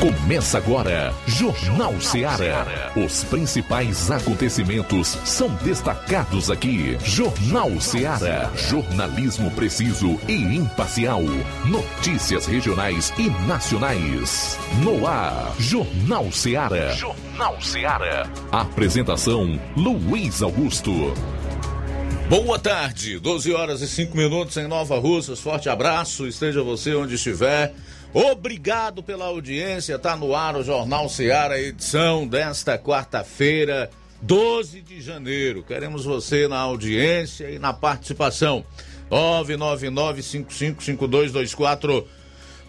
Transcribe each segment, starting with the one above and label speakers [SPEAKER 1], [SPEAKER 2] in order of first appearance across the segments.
[SPEAKER 1] Começa agora, Jornal Ceará. Os principais acontecimentos são destacados aqui. Jornal Ceará. Jornalismo preciso e imparcial. Notícias regionais e nacionais. No ar, Jornal Ceará. Jornal Ceará. Apresentação: Luiz Augusto.
[SPEAKER 2] Boa tarde, 12 horas e 5 minutos em Nova Russas. Forte abraço, esteja você onde estiver. Obrigado pela audiência. Tá no ar o Jornal Ceará, edição desta quarta-feira, 12 de janeiro. Queremos você na audiência e na participação. 999-555224.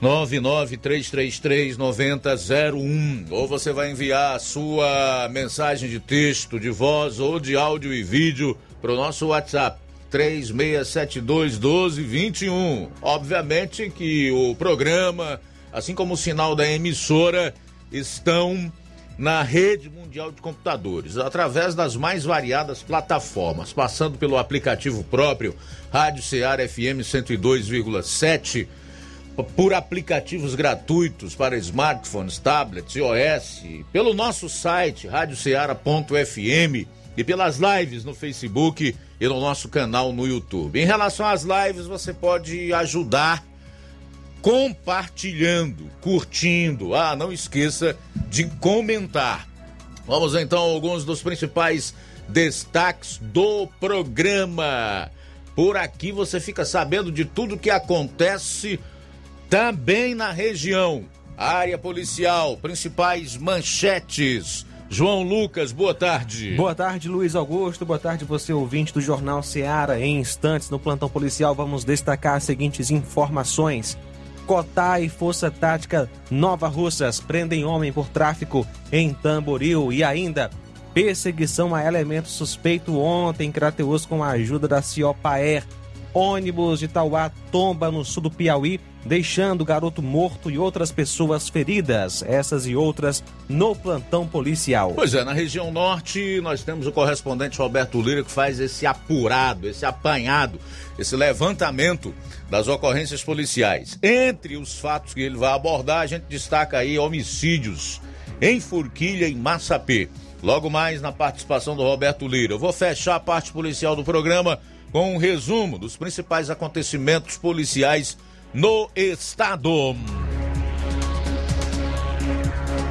[SPEAKER 2] 993339001 ou você vai enviar a sua mensagem de texto, de voz ou de áudio e vídeo para o nosso WhatsApp 36721221. Obviamente que o programa, assim como o sinal da emissora, estão na rede mundial de computadores, através das mais variadas plataformas, passando pelo aplicativo próprio Rádio Ceará FM 102,7, por aplicativos gratuitos para smartphones, tablets, iOS, pelo nosso site radioceara.fm e pelas lives no Facebook e no nosso canal no YouTube. Em relação às lives, você pode ajudar compartilhando, curtindo. Ah, não esqueça de comentar. Vamos então a alguns dos principais destaques do programa. Por aqui você fica sabendo de tudo que acontece também na região. Área policial, principais manchetes João Lucas, boa tarde.
[SPEAKER 3] Boa tarde, Luiz Augusto. Boa tarde, você ouvinte do Jornal Seara. Em instantes, no plantão policial, vamos destacar as seguintes informações. Cotá e Força Tática Nova Russas prendem homem por tráfico em Tamboril e ainda perseguição a elemento suspeito ontem em Crateus com a ajuda da Ciopaer. Ônibus de Tauá tomba no sul do Piauí deixando o garoto morto e outras pessoas feridas, essas e outras no plantão policial.
[SPEAKER 2] Pois é, na região norte nós temos o correspondente Roberto Lira que faz esse apurado, esse apanhado, esse levantamento das ocorrências policiais. Entre os fatos que ele vai abordar, a gente destaca aí homicídios em Forquilha e Massapê. Logo mais na participação do Roberto Lira. Eu vou fechar a parte policial do programa com um resumo dos principais acontecimentos policiais no estado.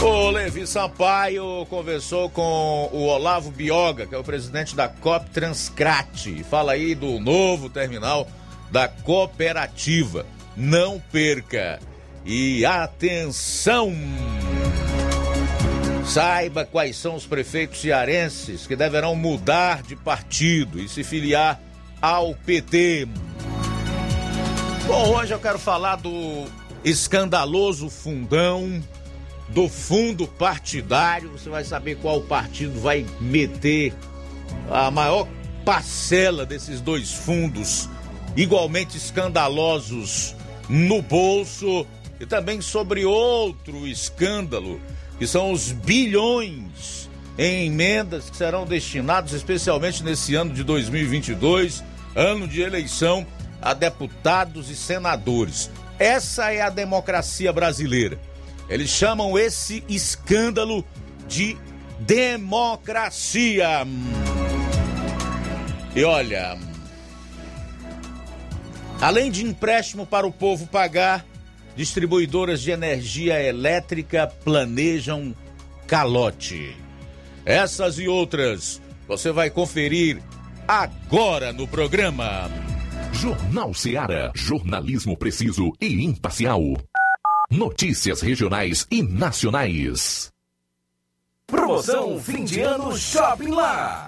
[SPEAKER 2] O Levi Sampaio conversou com o Olavo Bioga, que é o presidente da COP Transcrate. Fala aí do novo terminal da cooperativa. Não perca. E atenção! Saiba quais são os prefeitos cearenses que deverão mudar de partido e se filiar ao PT. Bom, hoje eu quero falar do escandaloso fundão do fundo partidário. Você vai saber qual partido vai meter a maior parcela desses dois fundos igualmente escandalosos no bolso e também sobre outro escândalo, que são os bilhões em emendas que serão destinados especialmente nesse ano de 2022, ano de eleição a deputados e senadores. Essa é a democracia brasileira. Eles chamam esse escândalo de democracia. E olha, além de empréstimo para o povo pagar, distribuidoras de energia elétrica planejam calote. Essas e outras você vai conferir agora no programa.
[SPEAKER 1] Jornal Ceará, jornalismo preciso e imparcial. Notícias regionais e nacionais.
[SPEAKER 4] Promoção fim de ano Shopping Lá.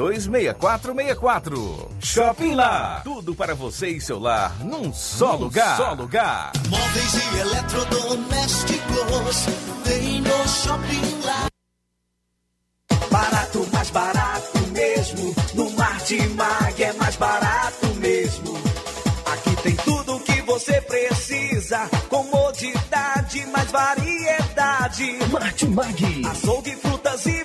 [SPEAKER 4] 326464. Shopping Lá. Tudo para você e seu lar num só num lugar. Só lugar.
[SPEAKER 5] Móveis e eletrodomésticos. Tem Shopping Lá.
[SPEAKER 6] Barato, mais barato mesmo. No Martimag é mais barato mesmo. Aqui tem tudo o que você precisa. Comodidade, mais variedade.
[SPEAKER 7] Martimag.
[SPEAKER 6] Açougue, frutas e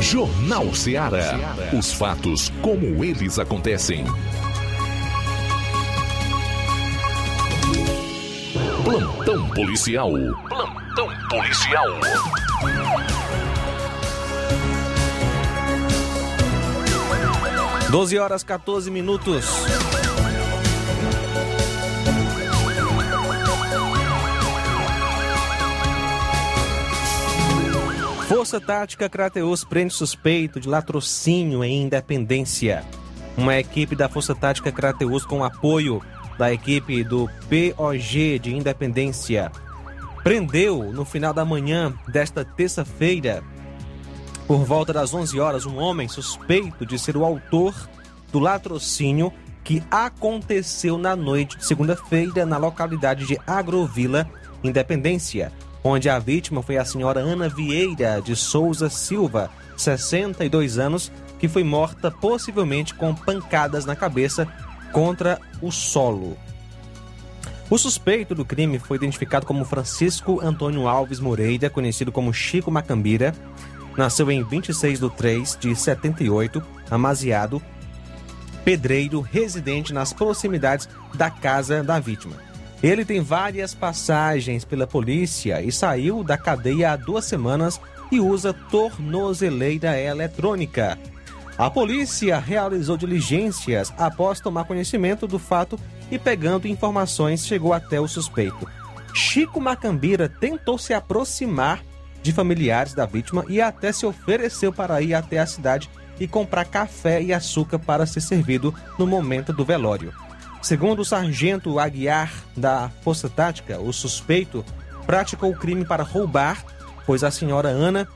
[SPEAKER 1] Jornal Ceará. Os fatos como eles acontecem. Plantão policial. Plantão policial.
[SPEAKER 3] Doze horas 14 minutos. Força Tática Crateus prende suspeito de latrocínio em Independência. Uma equipe da Força Tática Crateus com apoio da equipe do POG de Independência prendeu no final da manhã desta terça-feira, por volta das 11 horas, um homem suspeito de ser o autor do latrocínio que aconteceu na noite de segunda-feira na localidade de Agrovila, Independência onde a vítima foi a senhora Ana Vieira de Souza Silva, 62 anos, que foi morta possivelmente com pancadas na cabeça contra o solo. O suspeito do crime foi identificado como Francisco Antônio Alves Moreira, conhecido como Chico Macambira. Nasceu em 26 de 3 de 78, amaziado, pedreiro, residente nas proximidades da casa da vítima. Ele tem várias passagens pela polícia e saiu da cadeia há duas semanas e usa tornozeleira eletrônica. A polícia realizou diligências após tomar conhecimento do fato e, pegando informações, chegou até o suspeito. Chico Macambira tentou se aproximar de familiares da vítima e até se ofereceu para ir até a cidade e comprar café e açúcar para ser servido no momento do velório. Segundo o sargento Aguiar da Força Tática, o suspeito praticou o crime para roubar, pois a senhora Ana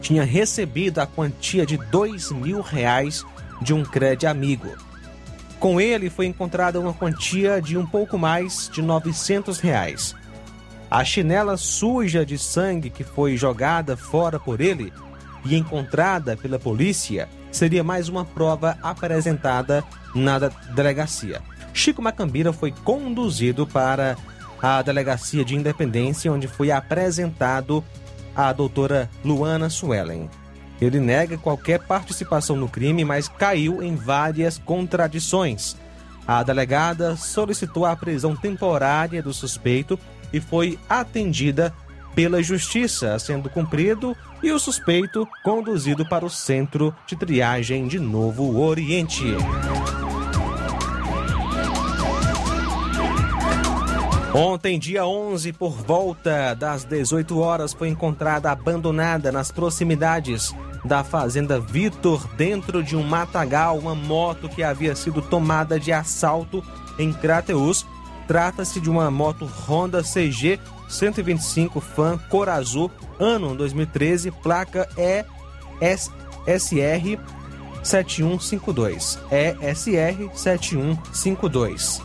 [SPEAKER 3] tinha recebido a quantia de dois mil reais de um crédito amigo. Com ele foi encontrada uma quantia de um pouco mais de 900 reais. A chinela suja de sangue que foi jogada fora por ele e encontrada pela polícia seria mais uma prova apresentada na delegacia. Chico Macambira foi conduzido para a delegacia de Independência, onde foi apresentado a doutora Luana Suellen. Ele nega qualquer participação no crime, mas caiu em várias contradições. A delegada solicitou a prisão temporária do suspeito e foi atendida pela justiça, sendo cumprido e o suspeito conduzido para o centro de triagem de Novo Oriente. Ontem, dia 11, por volta das 18 horas, foi encontrada abandonada nas proximidades da fazenda Vitor, dentro de um matagal, uma moto que havia sido tomada de assalto em Crateus Trata-se de uma moto Honda CG 125 Fan cor azul, ano 2013, placa ESR 7152. ESR 7152.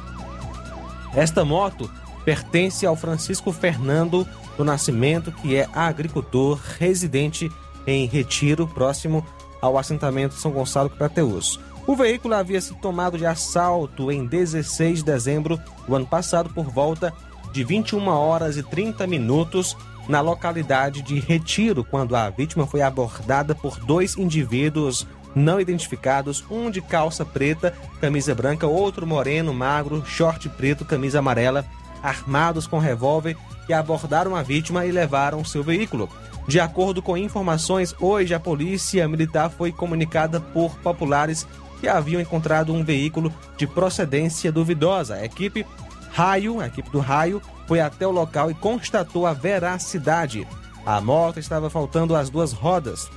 [SPEAKER 3] Esta moto pertence ao Francisco Fernando do Nascimento, que é agricultor residente em Retiro, próximo ao assentamento São Gonçalo Crateus. O veículo havia sido tomado de assalto em 16 de dezembro do ano passado por volta de 21 horas e 30 minutos na localidade de Retiro, quando a vítima foi abordada por dois indivíduos não identificados, um de calça preta, camisa branca, outro moreno, magro, short preto, camisa amarela, armados com revólver, que abordaram a vítima e levaram seu veículo. De acordo com informações, hoje a polícia militar foi comunicada por populares que haviam encontrado um veículo de procedência duvidosa. A equipe Raio, a equipe do Raio, foi até o local e constatou a veracidade. A moto estava faltando as duas rodas.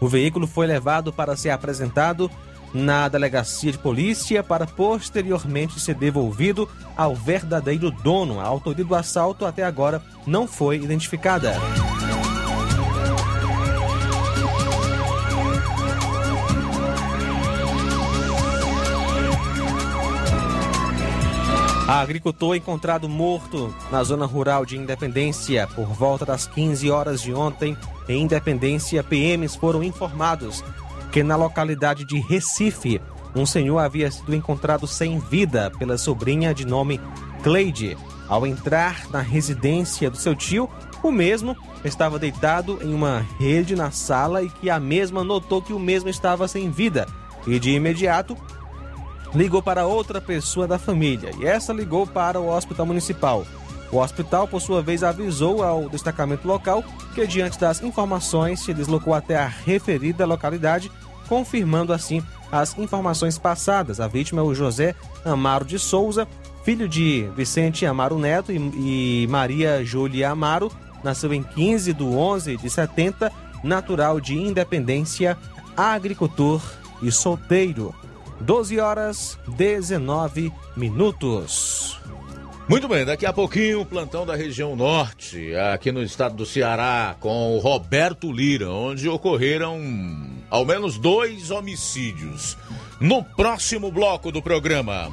[SPEAKER 3] O veículo foi levado para ser apresentado na delegacia de polícia para posteriormente ser devolvido ao verdadeiro dono. A autoria do assalto até agora não foi identificada. A agricultor encontrado morto na zona rural de Independência por volta das 15 horas de ontem em Independência, PMs foram informados que na localidade de Recife, um senhor havia sido encontrado sem vida pela sobrinha de nome Cleide. Ao entrar na residência do seu tio, o mesmo estava deitado em uma rede na sala e que a mesma notou que o mesmo estava sem vida e de imediato ligou para outra pessoa da família e essa ligou para o hospital municipal. O hospital, por sua vez, avisou ao destacamento local que, diante das informações, se deslocou até a referida localidade, confirmando assim as informações passadas. A vítima é o José Amaro de Souza, filho de Vicente Amaro Neto e, Maria Júlia Amaro, nasceu em 15 de 11 de 70, natural de Independência, agricultor e solteiro. 12 horas 19 minutos.
[SPEAKER 2] Muito bem, daqui a pouquinho o plantão da região norte, aqui no estado do Ceará, com o Roberto Lira, onde ocorreram ao menos dois homicídios. No próximo bloco do programa.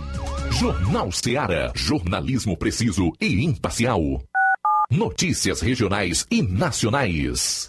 [SPEAKER 1] Jornal Ceará, jornalismo preciso e imparcial. Notícias regionais e nacionais.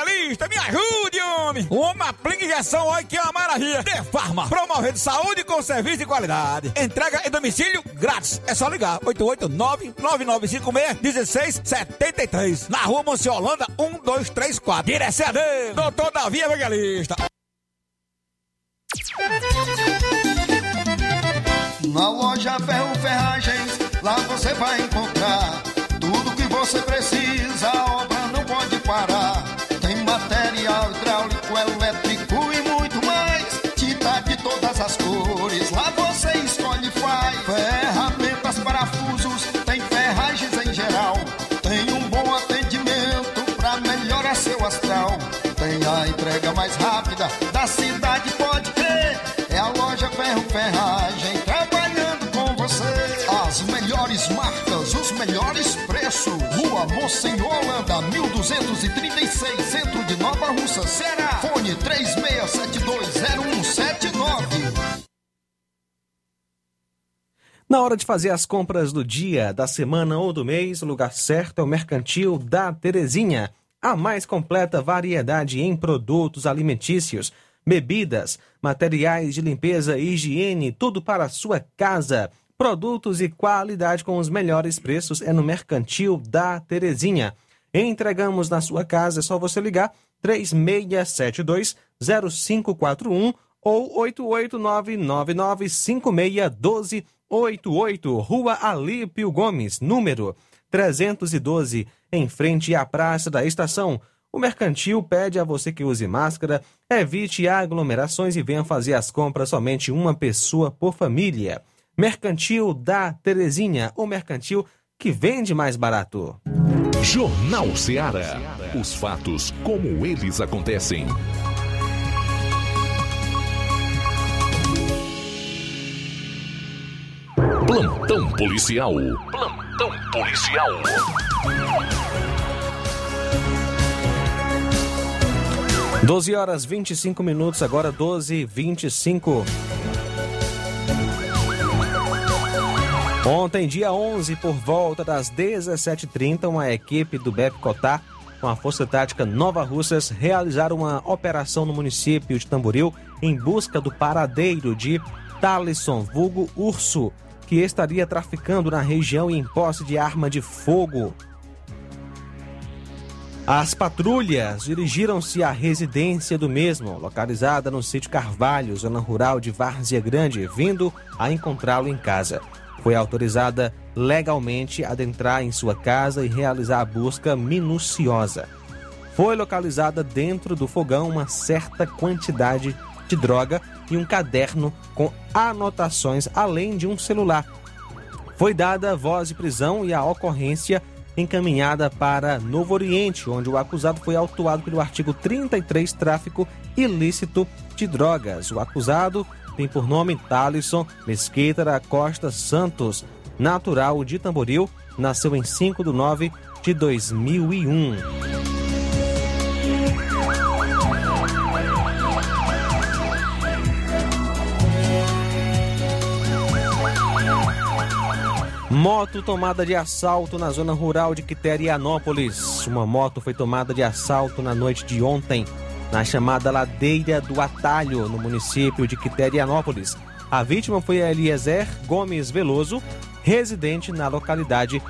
[SPEAKER 8] me ajude, homem. Uma aplica injeção, olha que é uma maravilha. De Farma, promovendo saúde com serviço de qualidade. Entrega em domicílio grátis. É só ligar, 889-9956-1673. Na rua Monsiolanda, 1234. Direção a Deus, doutor Davi Evangelista.
[SPEAKER 9] Na loja Ferro Ferragens, lá você vai encontrar tudo que você precisa, a obra não pode parar. Cidade, pode crer. É a loja Ferro Ferragem trabalhando com você. As melhores marcas, os melhores preços. Rua Monsenhor Holanda, 1236, centro de Nova Russa, Ceará. Fone 36720179.
[SPEAKER 3] Na hora de fazer as compras do dia, da semana ou do mês, o lugar certo é o Mercantil da Terezinha. A mais completa variedade em produtos alimentícios. Bebidas, materiais de limpeza e higiene, tudo para a sua casa. Produtos e qualidade com os melhores preços é no Mercantil da Terezinha. Entregamos na sua casa, é só você ligar 3672 0541 ou 88999561288, Rua Alípio Gomes, número 312, em frente à Praça da Estação. O mercantil pede a você que use máscara, evite aglomerações e venha fazer as compras somente uma pessoa por família. Mercantil da Terezinha, o mercantil que vende mais barato.
[SPEAKER 10] Jornal Ceará. Os fatos como eles acontecem. Plantão policial. Plantão policial.
[SPEAKER 3] Doze horas 25 minutos, agora 12 e 25 Ontem, dia 11, por volta das 17h30, uma equipe do BEP Cotar, com a Força Tática Nova Russas, realizaram uma operação no município de Tamboril em busca do paradeiro de Talisson, vulgo Urso, que estaria traficando na região em posse de arma de fogo. As patrulhas dirigiram-se à residência do mesmo, localizada no sítio Carvalho, zona rural de Várzea Grande, vindo a encontrá-lo em casa foi autorizada legalmente a adentrar em sua casa e realizar a busca minuciosa. Foi localizada dentro do fogão uma certa quantidade de droga e um caderno com anotações, além de um celular. Foi dada voz de prisão e a ocorrência encaminhada para Novo Oriente, onde o acusado foi autuado pelo artigo 33 tráfico ilícito de drogas. O acusado tem por nome Talisson Mesquita da Costa Santos, natural de Tamboril, nasceu em 5 de 9 de 2001. Moto tomada de assalto na zona rural de Quiterianópolis. Uma moto foi tomada de assalto na noite de ontem na chamada Ladeira do Atalho, no município de Quiterianópolis. A vítima foi Eliezer Gomes Veloso, residente na localidade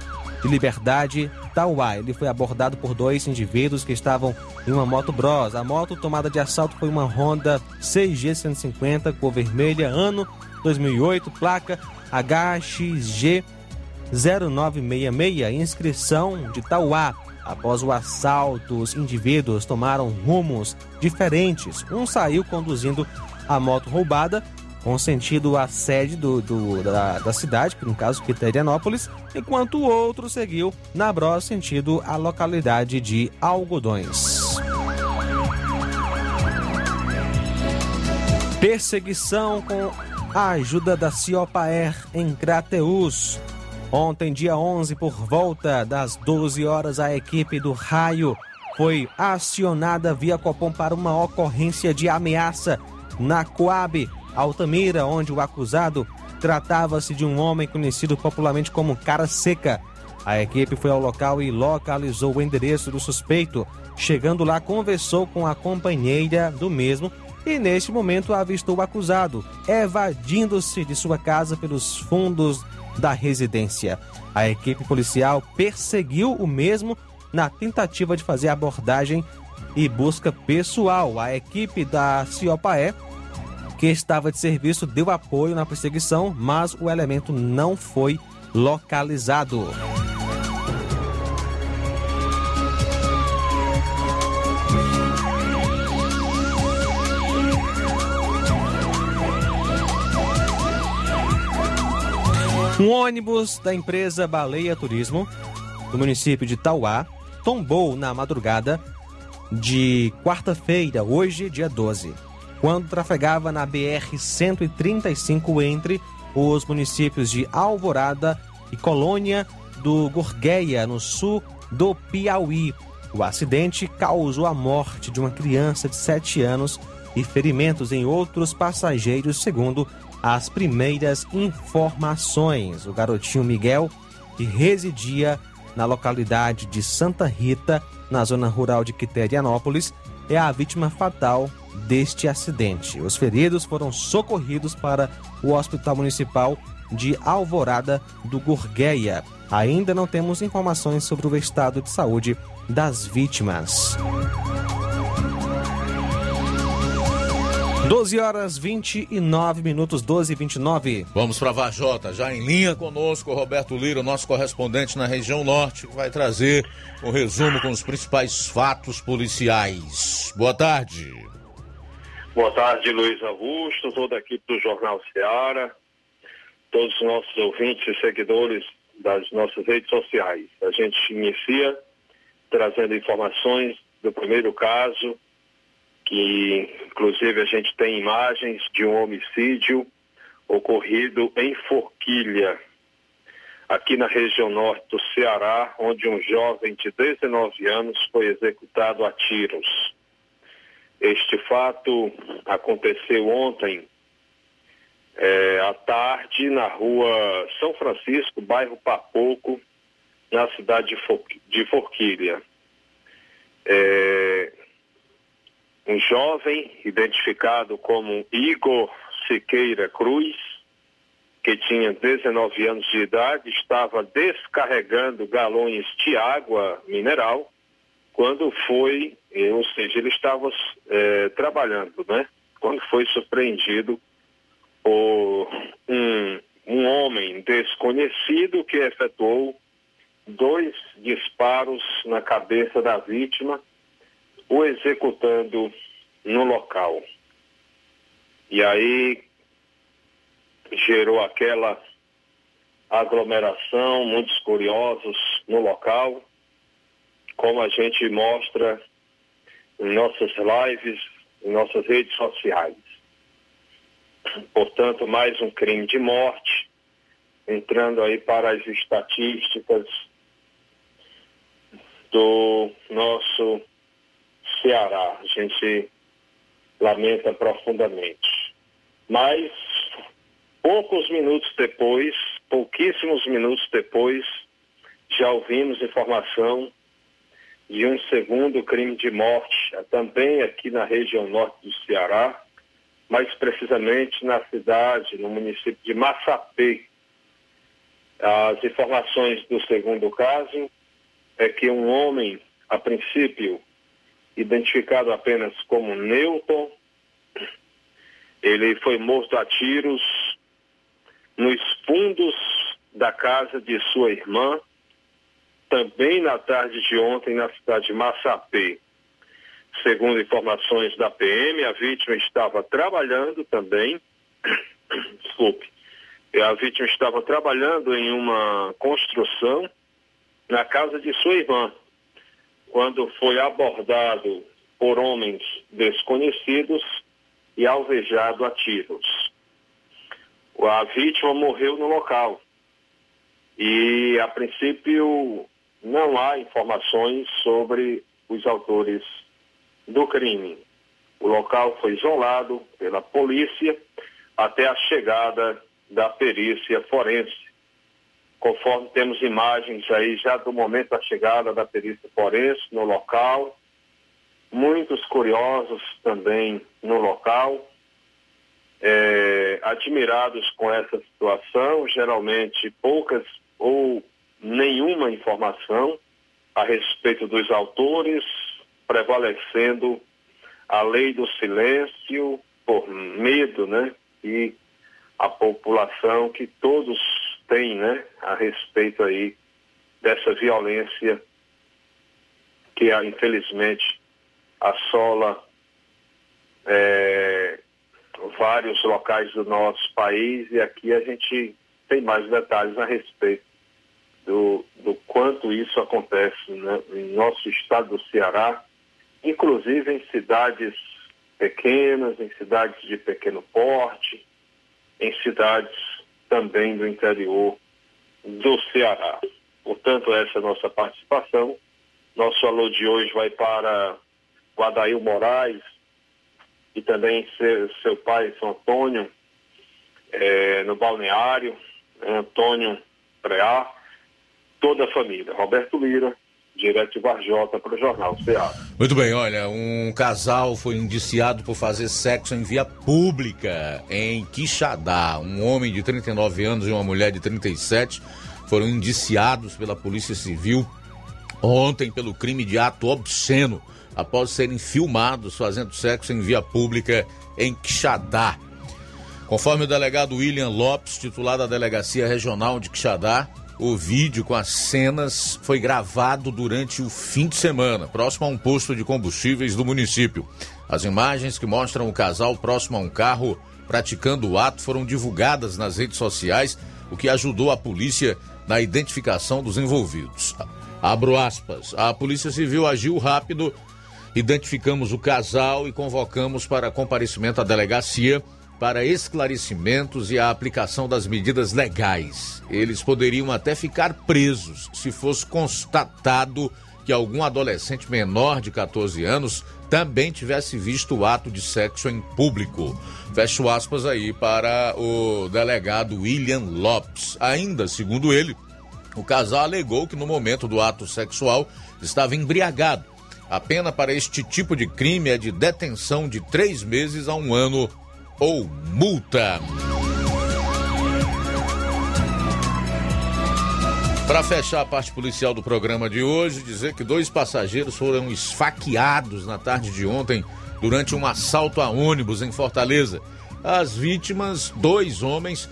[SPEAKER 3] de Liberdade, Tauá. Ele foi abordado por dois indivíduos que estavam em uma moto Bros. A moto tomada de assalto foi uma Honda CG 150 cor vermelha, ano 2008, placa HXG 0966, inscrição de Tauá. Após o assalto, os indivíduos tomaram rumos diferentes. Um saiu conduzindo a moto roubada com sentido à sede do, do da, da, cidade, que no caso Quiterianópolis, enquanto o outro seguiu na Bros sentido a localidade de Algodões. Perseguição com a ajuda da Ciopaer em Crateus. Ontem, dia 11, por volta das 12 horas, a equipe do Raio foi acionada via Copom para uma ocorrência de ameaça na Coab, Altamira, onde o acusado tratava-se de um homem conhecido popularmente como Cara Seca. A equipe foi ao local e localizou o endereço do suspeito. Chegando lá, conversou com a companheira do mesmo e, neste momento, avistou o acusado, evadindo-se de sua casa pelos fundos da residência. A equipe policial perseguiu o mesmo na tentativa de fazer abordagem e busca pessoal. A equipe da Ciopaé, que estava de serviço, deu apoio na perseguição, mas o elemento não foi localizado. Um ônibus da empresa Baleia Turismo, do município de Tauá, tombou na madrugada de quarta-feira, hoje, dia 12, quando trafegava na BR-135 entre os municípios de Alvorada e Colônia do Gorgueia, no sul do Piauí. O acidente causou a morte de uma criança de 7 anos e ferimentos em outros passageiros, segundo as primeiras informações. O garotinho Miguel, que residia na localidade de Santa Rita, na zona rural de Quiterianópolis, é a vítima fatal deste acidente. Os feridos foram socorridos para o Hospital Municipal de Alvorada do Gurgueia. Ainda não temos informações sobre o estado de saúde das vítimas. 12 horas 29 minutos, 12 e 29.
[SPEAKER 2] Vamos para Vajota, já em linha conosco, Roberto Lira, nosso correspondente na região norte, que vai trazer um resumo com os principais fatos policiais. Boa tarde.
[SPEAKER 11] Boa tarde, Luiz Augusto, toda a equipe do Jornal Seara, todos os nossos ouvintes e seguidores das nossas redes sociais. A gente inicia trazendo informações do primeiro caso que inclusive a gente tem imagens de um homicídio ocorrido em Forquilha, aqui na região norte do Ceará, onde um jovem de 19 anos foi executado a tiros. Este fato aconteceu ontem é, à tarde na rua São Francisco, bairro Papoco, na cidade de, For de Forquilha. É, um jovem identificado como Igor Siqueira Cruz, que tinha 19 anos de idade, estava descarregando galões de água mineral quando foi, eh, ou seja, ele estava é, trabalhando, né? Quando foi surpreendido por um, um homem desconhecido que efetuou dois disparos na cabeça da vítima o executando no local. E aí gerou aquela aglomeração, muitos curiosos no local, como a gente mostra em nossas lives, em nossas redes sociais. Portanto, mais um crime de morte, entrando aí para as estatísticas do nosso Ceará. A gente lamenta profundamente. Mas, poucos minutos depois, pouquíssimos minutos depois, já ouvimos informação de um segundo crime de morte, também aqui na região norte do Ceará, mais precisamente na cidade, no município de Massapê. As informações do segundo caso é que um homem, a princípio, identificado apenas como Newton. Ele foi morto a tiros nos fundos da casa de sua irmã, também na tarde de ontem na cidade de Massapê. Segundo informações da PM, a vítima estava trabalhando também, desculpe, a vítima estava trabalhando em uma construção na casa de sua irmã quando foi abordado por homens desconhecidos e alvejado a tiros. A vítima morreu no local e, a princípio, não há informações sobre os autores do crime. O local foi isolado pela polícia até a chegada da perícia forense conforme temos imagens aí já do momento da chegada da perícia forense no local, muitos curiosos também no local, é, admirados com essa situação, geralmente poucas ou nenhuma informação a respeito dos autores, prevalecendo a lei do silêncio por medo, né? E a população que todos tem, né, a respeito aí dessa violência que infelizmente assola é, vários locais do nosso país. E aqui a gente tem mais detalhes a respeito do, do quanto isso acontece né, em nosso estado do Ceará, inclusive em cidades pequenas, em cidades de pequeno porte, em cidades também do interior do Ceará. Portanto, essa é a nossa participação. Nosso alô de hoje vai para o Adail Moraes e também seu, seu pai, São Antônio, é, no balneário, é, Antônio Preá, toda a família. Roberto Lira, direto de Varjota para o Jornal Ceará.
[SPEAKER 2] Muito bem, olha, um casal foi indiciado por fazer sexo em via pública em Quixadá. Um homem de 39 anos e uma mulher de 37 foram indiciados pela Polícia Civil ontem pelo crime de ato obsceno após serem filmados fazendo sexo em via pública em Quixadá. Conforme o delegado William Lopes, titular da Delegacia Regional de Quixadá, o vídeo com as cenas foi gravado durante o fim de semana, próximo a um posto de combustíveis do município. As imagens que mostram o casal próximo a um carro praticando o ato foram divulgadas nas redes sociais, o que ajudou a polícia na identificação dos envolvidos. Abro aspas. A Polícia Civil agiu rápido, identificamos o casal e convocamos para comparecimento à delegacia para esclarecimentos e a aplicação das medidas legais. Eles poderiam até ficar presos se fosse constatado que algum adolescente menor de 14 anos também tivesse visto o ato de sexo em público. Fecho aspas aí para o delegado William Lopes. Ainda, segundo ele, o casal alegou que no momento do ato sexual estava embriagado. A pena para este tipo de crime é de detenção de três meses a um ano ou multa. Para fechar a parte policial do programa de hoje, dizer que dois passageiros foram esfaqueados na tarde de ontem durante um assalto a ônibus em Fortaleza. As vítimas, dois homens,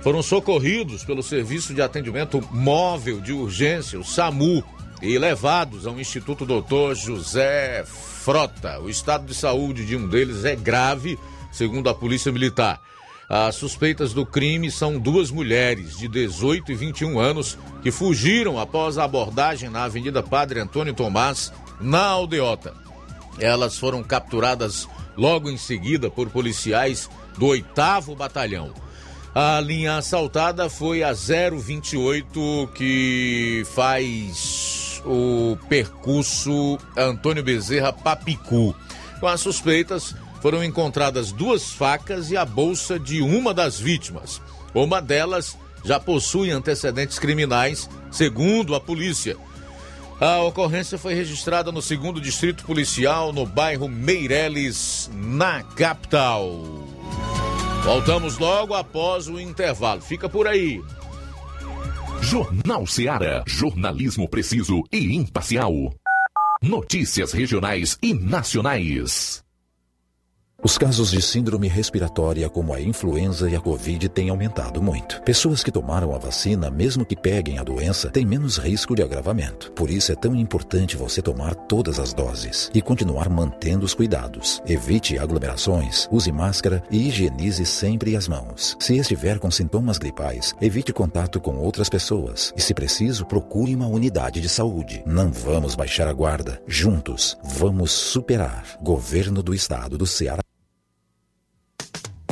[SPEAKER 2] foram socorridos pelo Serviço de Atendimento Móvel de Urgência, o SAMU, e levados ao Instituto Doutor José Frota. O estado de saúde de um deles é grave segundo a Polícia Militar. As suspeitas do crime são duas mulheres de 18 e 21 anos que fugiram após a abordagem na Avenida Padre Antônio Tomás, na Aldeota. Elas foram capturadas logo em seguida por policiais do 8 Batalhão. A linha assaltada foi a 028 que faz o percurso Antônio Bezerra Papicu. Com as suspeitas, foram encontradas duas facas e a bolsa de uma das vítimas. Uma delas já possui antecedentes criminais, segundo a polícia. A ocorrência foi registrada no segundo distrito policial, no bairro Meireles, na capital. Voltamos logo após o intervalo. Fica por aí.
[SPEAKER 1] Jornal Seara. Jornalismo preciso e imparcial. Notícias regionais e nacionais.
[SPEAKER 12] Os casos de síndrome respiratória, como a influenza e a Covid, têm aumentado muito. Pessoas que tomaram a vacina, mesmo que peguem a doença, têm menos risco de agravamento. Por isso é tão importante você tomar todas as doses e continuar mantendo os cuidados. Evite aglomerações, use máscara e higienize sempre as mãos. Se estiver com sintomas gripais, evite contato com outras pessoas e, se preciso, procure uma unidade de saúde. Não vamos baixar a guarda. Juntos, vamos superar. Governo do Estado do Ceará.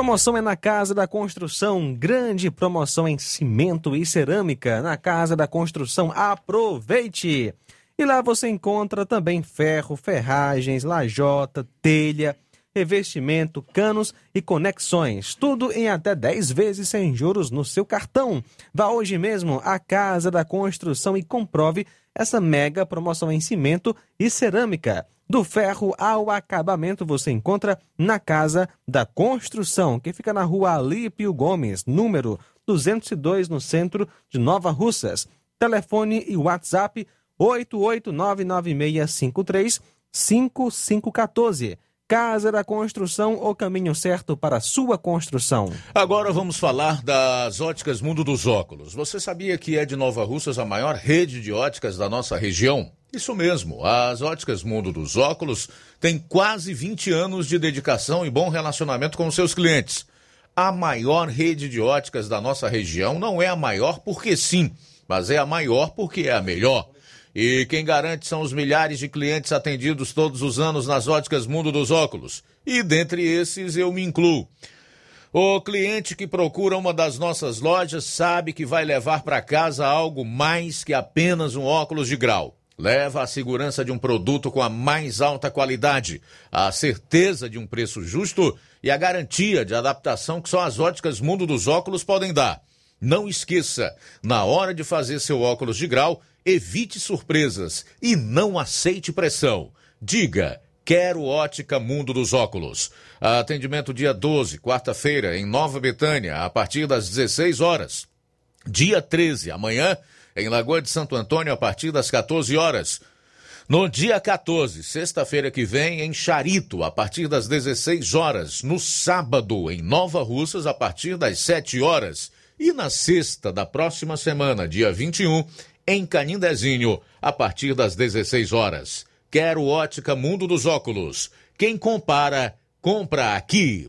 [SPEAKER 3] Promoção é na Casa da Construção. Grande promoção em cimento e cerâmica na Casa da Construção. Aproveite! E lá você encontra também ferro, ferragens, lajota, telha, revestimento, canos e conexões. Tudo em até 10 vezes sem juros no seu cartão. Vá hoje mesmo à Casa da Construção e comprove essa mega promoção em cimento e cerâmica. Do ferro ao acabamento você encontra na Casa da Construção, que fica na rua Alípio Gomes, número 202, no centro de Nova Russas. Telefone e WhatsApp 88996535514. Casa da Construção, o caminho certo para sua construção.
[SPEAKER 2] Agora vamos falar das óticas Mundo dos Óculos. Você sabia que é de Nova Russas a maior rede de óticas da nossa região? Isso mesmo, as óticas Mundo dos Óculos têm quase 20 anos de dedicação e bom relacionamento com seus clientes. A maior rede de óticas da nossa região não é a maior porque sim, mas é a maior porque é a melhor. E quem garante são os milhares de clientes atendidos todos os anos nas óticas Mundo dos Óculos. E dentre esses eu me incluo. O cliente que procura uma das nossas lojas sabe que vai levar para casa algo mais que apenas um óculos de grau. Leva a segurança de um produto com a mais alta qualidade, a certeza de um preço justo e a garantia de adaptação que só as óticas Mundo dos Óculos podem dar. Não esqueça, na hora de fazer seu óculos de grau, evite surpresas e não aceite pressão. Diga, quero ótica Mundo dos Óculos. Atendimento dia 12, quarta-feira, em Nova Betânia, a partir das 16 horas. Dia 13, amanhã, em Lagoa de Santo Antônio, a partir das 14 horas. No dia 14, sexta-feira que vem, em Charito, a partir das 16 horas. No sábado, em Nova Russas, a partir das 7 horas. E na sexta da próxima semana, dia 21, em Canindezinho, a partir das 16 horas. Quero ótica Mundo dos Óculos. Quem compara, compra aqui.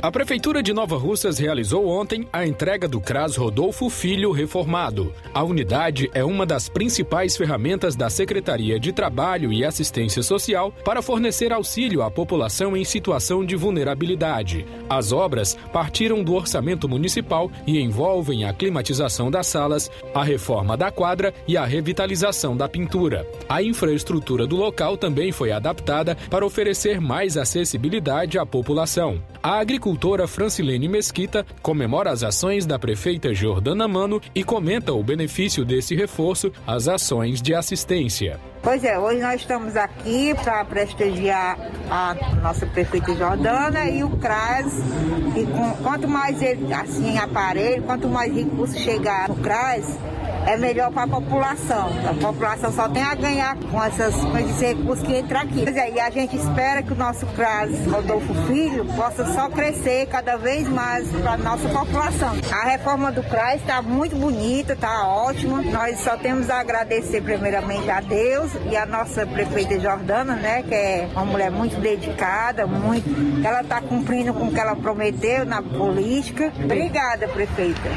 [SPEAKER 13] A Prefeitura de Nova Russas realizou ontem a entrega do CRAS Rodolfo Filho reformado. A unidade é uma das principais ferramentas da Secretaria de Trabalho e Assistência Social para fornecer auxílio à população em situação de vulnerabilidade. As obras partiram do orçamento municipal e envolvem a climatização das salas, a reforma da quadra e a revitalização da pintura. A infraestrutura do local também foi adaptada para oferecer mais acessibilidade à população. A agricultura agricultora Francilene Mesquita comemora as ações da prefeita Jordana Mano e comenta o benefício desse reforço às ações de assistência.
[SPEAKER 14] Pois é, hoje nós estamos aqui para prestigiar a nossa prefeita Jordana e o CRAS. E com, quanto mais ele, assim, aparelho, quanto mais recursos chegar no CRAS, é melhor para a população. A população só tem a ganhar com, essas, com esses recursos que entram aqui. É, e a gente espera que o nosso CRAS Rodolfo Filho possa só crescer cada vez mais para a nossa população. A reforma do CRAS está muito bonita, está ótima. Nós só temos a agradecer primeiramente a Deus e a nossa prefeita Jordana, né, que é uma mulher muito dedicada, muito, ela está cumprindo com o que ela prometeu na política. Obrigada, prefeita.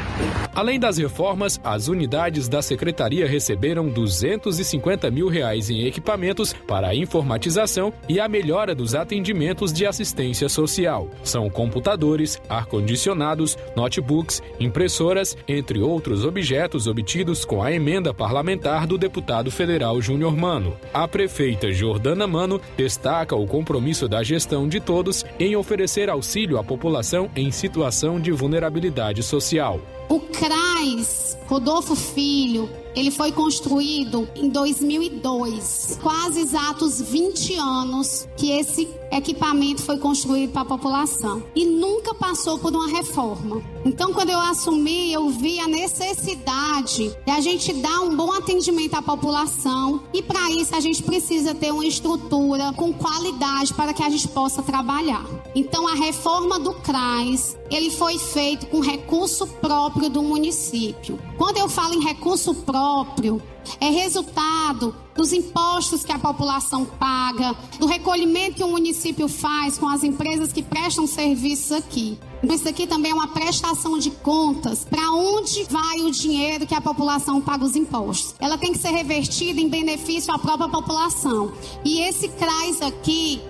[SPEAKER 13] Além das reformas, as unidades da secretaria receberam 250 mil reais em equipamentos para a informatização e a melhora dos atendimentos de assistência social. São computadores, ar-condicionados, notebooks, impressoras, entre outros objetos obtidos com a emenda parlamentar do deputado federal Júnior Mano. A prefeita Jordana Mano destaca o compromisso da gestão de todos em oferecer auxílio à população em situação de vulnerabilidade social.
[SPEAKER 15] O CRAS Rodolfo Filho, ele foi construído em 2002, quase exatos 20 anos que esse equipamento foi construído para a população e nunca passou por uma reforma. Então, quando eu assumi, eu vi a necessidade de a gente dar um bom atendimento à população e para isso a gente precisa ter uma estrutura com qualidade para que a gente possa trabalhar. Então, a reforma do CRAS, ele foi feito com recurso próprio do município. Quando eu falo em recurso próprio, é resultado dos impostos que a população paga, do recolhimento que o município faz com as empresas que prestam serviços aqui. Isso aqui também é uma prestação de contas para onde vai o dinheiro que a população paga os impostos. Ela tem que ser revertida em benefício à própria população. E esse CRAS aqui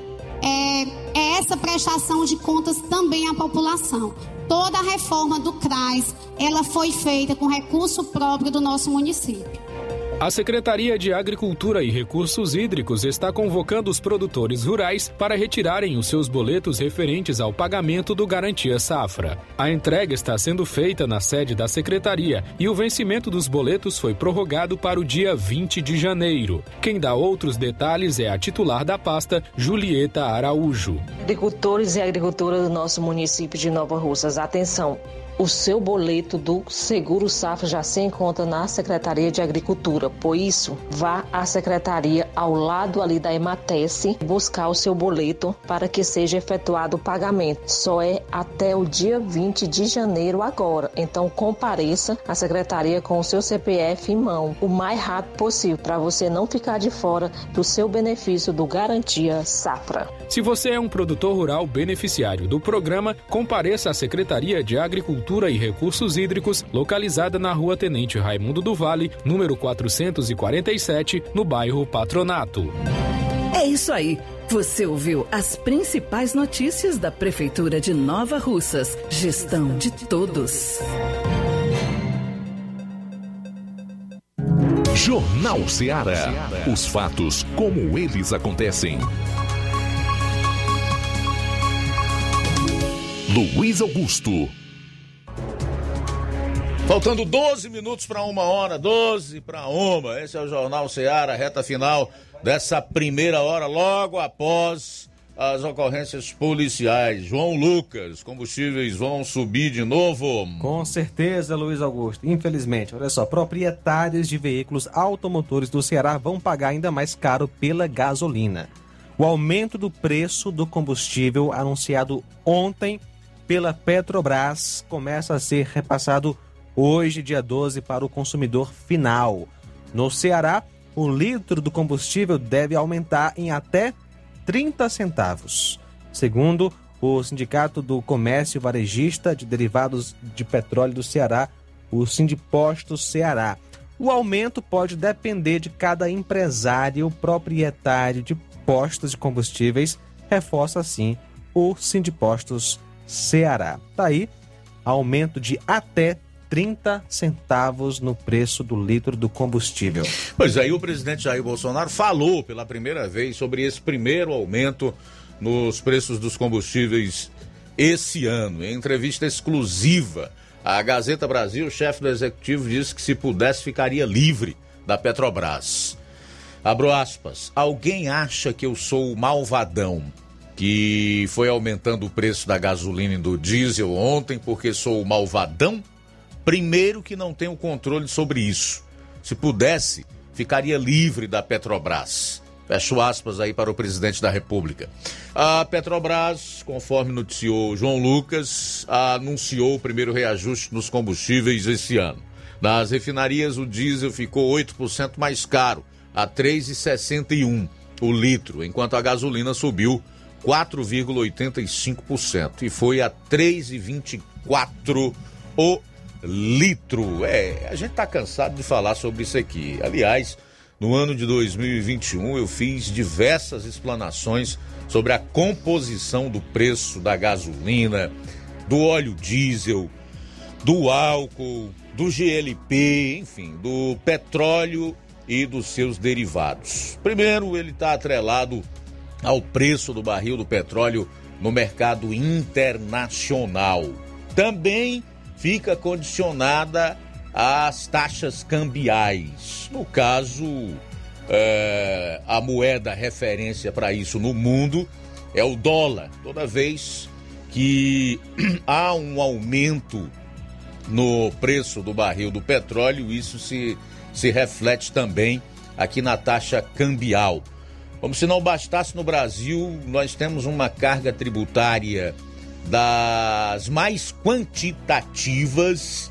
[SPEAKER 15] é, é essa prestação de contas também à população. Toda a reforma do CRAS, ela foi feita com recurso próprio do nosso município.
[SPEAKER 13] A Secretaria de Agricultura e Recursos Hídricos está convocando os produtores rurais para retirarem os seus boletos referentes ao pagamento do Garantia Safra. A entrega está sendo feita na sede da Secretaria e o vencimento dos boletos foi prorrogado para o dia 20 de janeiro. Quem dá outros detalhes é a titular da pasta, Julieta Araújo.
[SPEAKER 16] Agricultores e agricultoras do nosso município de Nova Russas, atenção! O seu boleto do Seguro Safra já se encontra na Secretaria de Agricultura. Por isso, vá à secretaria ao lado ali da Ematece buscar o seu boleto para que seja efetuado o pagamento. Só é até o dia 20 de janeiro agora. Então compareça à secretaria com o seu CPF em mão o mais rápido possível para você não ficar de fora do seu benefício do Garantia Safra.
[SPEAKER 13] Se você é um produtor rural beneficiário do programa, compareça à Secretaria de Agricultura e Recursos Hídricos, localizada na Rua Tenente Raimundo do Vale, número 447, no bairro Patronato.
[SPEAKER 17] É isso aí. Você ouviu as principais notícias da Prefeitura de Nova Russas. Gestão de todos.
[SPEAKER 10] Jornal Ceará. Os fatos como eles acontecem. Luiz Augusto.
[SPEAKER 2] Faltando 12 minutos para uma hora, 12 para uma. Esse é o Jornal Ceará, reta final dessa primeira hora, logo após as ocorrências policiais. João Lucas, combustíveis vão subir de novo?
[SPEAKER 3] Com certeza, Luiz Augusto. Infelizmente, olha só, proprietários de veículos automotores do Ceará vão pagar ainda mais caro pela gasolina. O aumento do preço do combustível anunciado ontem pela Petrobras começa a ser repassado hoje, dia 12, para o consumidor final. No Ceará, o litro do combustível deve aumentar em até 30 centavos. Segundo o Sindicato do Comércio Varejista de Derivados de Petróleo do Ceará, o Sindiposto Ceará. O aumento pode depender de cada empresário proprietário de postos de combustíveis, reforça assim o Sindipostos Ceará. Tá aí, aumento de até 30 centavos no preço do litro do combustível.
[SPEAKER 2] Pois aí o presidente Jair Bolsonaro falou pela primeira vez sobre esse primeiro aumento nos preços dos combustíveis esse ano. Em entrevista exclusiva à Gazeta Brasil, o chefe do executivo disse que se pudesse ficaria livre da Petrobras. Abro aspas. Alguém acha que eu sou o malvadão que foi aumentando o preço da gasolina e do diesel ontem porque sou o malvadão? Primeiro que não tenho controle sobre isso. Se pudesse, ficaria livre da Petrobras. Fecho aspas aí para o presidente da República. A Petrobras, conforme noticiou João Lucas, anunciou o primeiro reajuste nos combustíveis esse ano. Nas refinarias, o diesel ficou 8% mais caro, a 3,61 o litro, enquanto a gasolina subiu 4,85% e foi a 3,24 o litro. É, a gente está cansado de falar sobre isso aqui. Aliás, no ano de 2021 eu fiz diversas explanações sobre a composição do preço da gasolina, do óleo diesel, do álcool, do GLP, enfim, do petróleo e dos seus derivados. Primeiro, ele está atrelado ao preço do barril do petróleo no mercado internacional. Também fica condicionada às taxas cambiais. No caso, é, a moeda referência para isso no mundo é o dólar. Toda vez que há um aumento no preço do barril do petróleo, isso se, se reflete também aqui na taxa cambial. Como se não bastasse no Brasil, nós temos uma carga tributária das mais quantitativas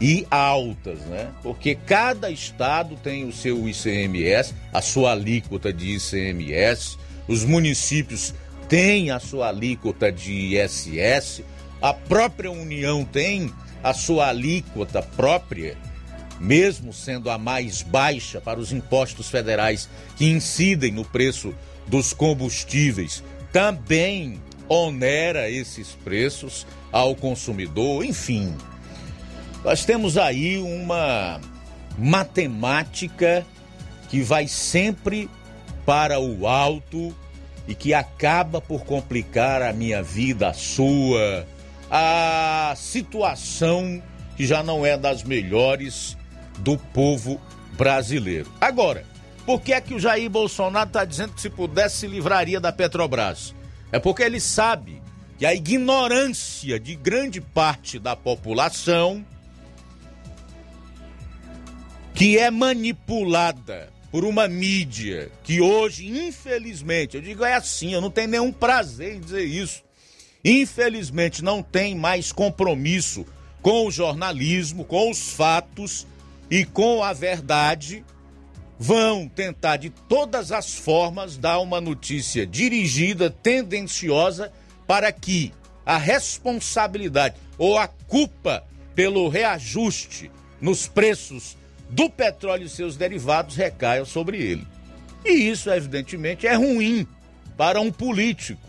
[SPEAKER 2] e altas, né? Porque cada estado tem o seu ICMS, a sua alíquota de ICMS, os municípios têm a sua alíquota de ISS, a própria União tem a sua alíquota própria mesmo sendo a mais baixa para os impostos federais que incidem no preço dos combustíveis, também onera esses preços ao consumidor, enfim. Nós temos aí uma matemática que vai sempre para o alto e que acaba por complicar a minha vida, a sua, a situação que já não é das melhores do povo brasileiro. Agora, por que é que o Jair Bolsonaro está dizendo que se pudesse se livraria da Petrobras? É porque ele sabe que a ignorância de grande parte da população que é manipulada por uma mídia que hoje, infelizmente, eu digo é assim, eu não tenho nenhum prazer em dizer isso. Infelizmente não tem mais compromisso com o jornalismo, com os fatos e com a verdade vão tentar de todas as formas dar uma notícia dirigida, tendenciosa, para que a responsabilidade ou a culpa pelo reajuste nos preços do petróleo e seus derivados recaia sobre ele. E isso, evidentemente, é ruim para um político.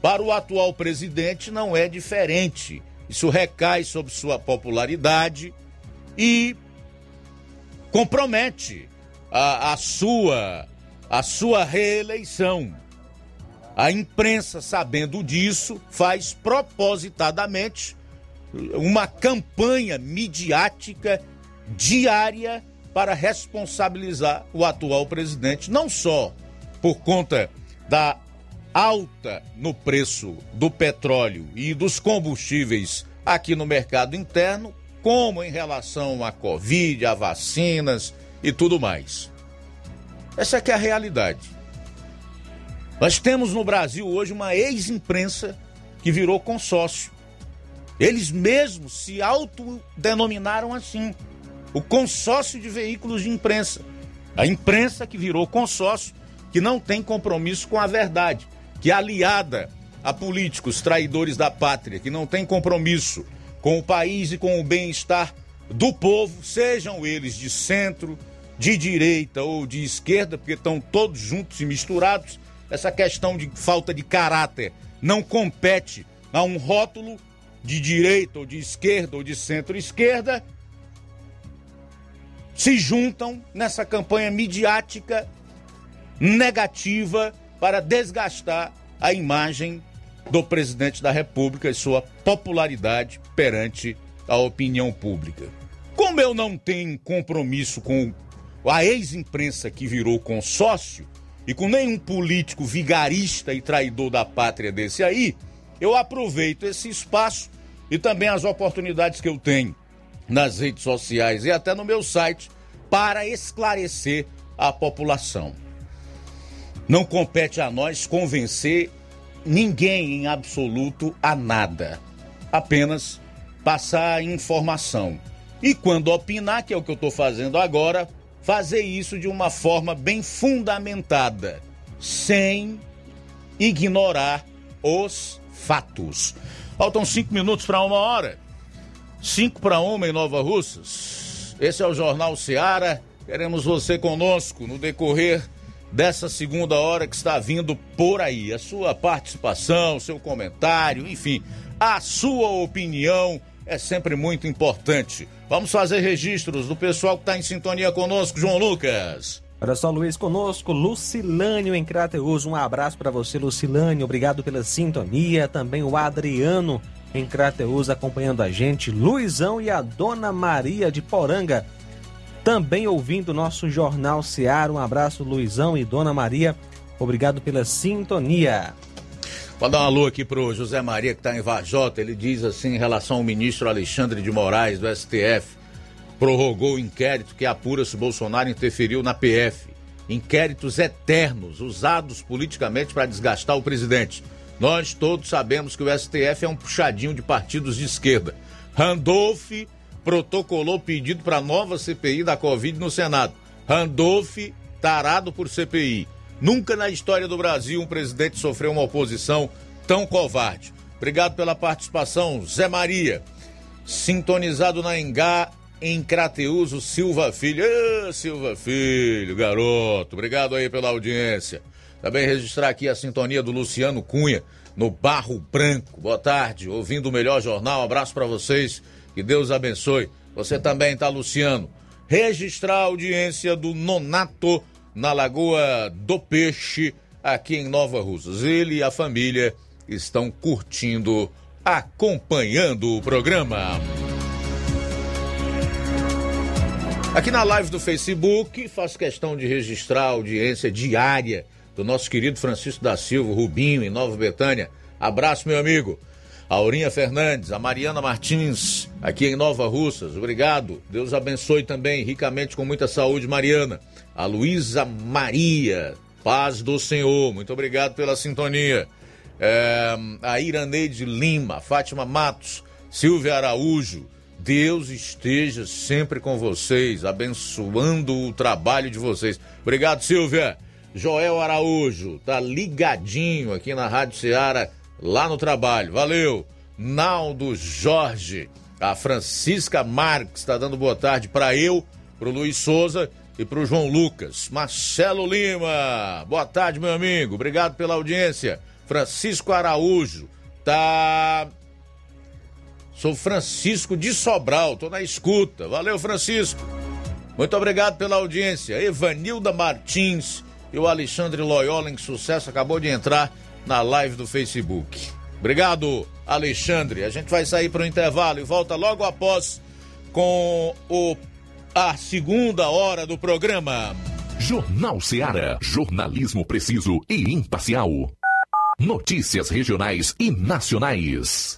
[SPEAKER 2] Para o atual presidente não é diferente. Isso recai sobre sua popularidade e compromete a, a sua a sua reeleição. A imprensa, sabendo disso, faz propositadamente uma campanha midiática diária para responsabilizar o atual presidente, não só por conta da alta no preço do petróleo e dos combustíveis aqui no mercado interno, como em relação à Covid, a vacinas e tudo mais. Essa é a realidade. Nós temos no Brasil hoje uma ex-imprensa que virou consórcio. Eles mesmos se autodenominaram assim: o consórcio de veículos de imprensa. A imprensa que virou consórcio, que não tem compromisso com a verdade, que é aliada a políticos traidores da pátria, que não tem compromisso com o país e com o bem-estar do povo, sejam eles de centro, de direita ou de esquerda, porque estão todos juntos e misturados. Essa questão de falta de caráter não compete a um rótulo de direita ou de esquerda ou de centro-esquerda. Se juntam nessa campanha midiática negativa para desgastar a imagem do presidente da República e sua popularidade perante a opinião pública. Como eu não tenho compromisso com a ex-imprensa que virou consórcio e com nenhum político vigarista e traidor da pátria desse aí, eu aproveito esse espaço e também as oportunidades que eu tenho nas redes sociais e até no meu site para esclarecer a população. Não compete a nós convencer ninguém em absoluto a nada, apenas passar informação. E quando opinar, que é o que eu estou fazendo agora, fazer isso de uma forma bem fundamentada, sem ignorar os fatos. Faltam cinco minutos para uma hora. Cinco para uma em Nova Russas. Esse é o Jornal Seara. Queremos você conosco no decorrer dessa segunda hora que está vindo por aí. A sua participação, seu comentário, enfim, a sua opinião é sempre muito importante. Vamos fazer registros do pessoal que está em sintonia conosco, João Lucas.
[SPEAKER 3] Olha só, Luiz, conosco, Lucilânio em Crateus. Um abraço para você, Lucilânio. Obrigado pela sintonia. Também o Adriano em Crateus acompanhando a gente. Luizão e a Dona Maria de Poranga também ouvindo o nosso Jornal Seara. Um abraço, Luizão e Dona Maria. Obrigado pela sintonia.
[SPEAKER 2] Vou dar um alô aqui pro José Maria, que está em Vajota. Ele diz assim em relação ao ministro Alexandre de Moraes, do STF prorrogou o inquérito que apura se Bolsonaro interferiu na PF. Inquéritos eternos, usados politicamente para desgastar o presidente. Nós todos sabemos que o STF é um puxadinho de partidos de esquerda. Randolph protocolou pedido para nova CPI da Covid no Senado. Randolph, tarado por CPI. Nunca na história do Brasil um presidente sofreu uma oposição tão covarde. Obrigado pela participação, Zé Maria. Sintonizado na Engá, em Crateus, o Silva Filho. Ê, Silva Filho, garoto, obrigado aí pela audiência. Também registrar aqui a sintonia do Luciano Cunha, no Barro Branco. Boa tarde, ouvindo o melhor jornal. abraço para vocês, que Deus abençoe. Você também tá, Luciano. Registrar a audiência do Nonato na Lagoa do Peixe, aqui em Nova Russas. Ele e a família estão curtindo, acompanhando o programa. Aqui na live do Facebook, faço questão de registrar a audiência diária do nosso querido Francisco da Silva, Rubinho, em Nova Betânia. Abraço, meu amigo. A Aurinha Fernandes, a Mariana Martins, aqui em Nova Russas. Obrigado. Deus abençoe também ricamente com muita saúde, Mariana. A Luísa Maria, paz do Senhor. Muito obrigado pela sintonia. É, a Iraneide Lima, Fátima Matos, Silvia Araújo, Deus esteja sempre com vocês, abençoando o trabalho de vocês. Obrigado, Silvia. Joel Araújo, tá ligadinho aqui na Rádio Ceará, lá no trabalho. Valeu. Naldo Jorge, a Francisca Marques está dando boa tarde para eu, pro Luiz Souza e pro João Lucas. Marcelo Lima, boa tarde, meu amigo. Obrigado pela audiência. Francisco Araújo, tá Sou Francisco de Sobral, tô na escuta. Valeu, Francisco. Muito obrigado pela audiência. Evanilda Martins e o Alexandre Loyola, em sucesso, acabou de entrar na live do Facebook. Obrigado, Alexandre. A gente vai sair para o intervalo e volta logo após com o, a segunda hora do programa.
[SPEAKER 10] Jornal Seara. Jornalismo preciso e imparcial. Notícias regionais e nacionais.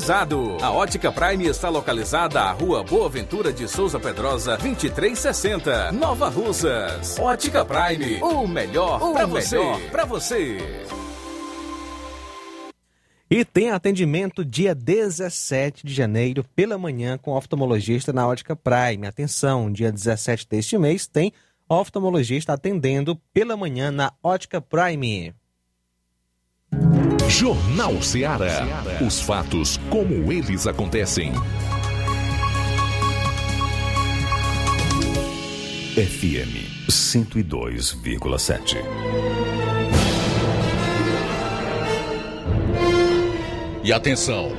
[SPEAKER 4] A Ótica Prime está localizada à Rua Boa Ventura de Souza Pedrosa, 2360, Nova Russas. Ótica Prime, o melhor para você. Para você.
[SPEAKER 3] E tem atendimento dia 17 de janeiro pela manhã com oftalmologista na Ótica Prime. Atenção, dia 17 deste mês tem oftalmologista atendendo pela manhã na Ótica Prime.
[SPEAKER 10] Jornal Ceará. Os fatos como eles acontecem. FM 102,7.
[SPEAKER 2] E atenção.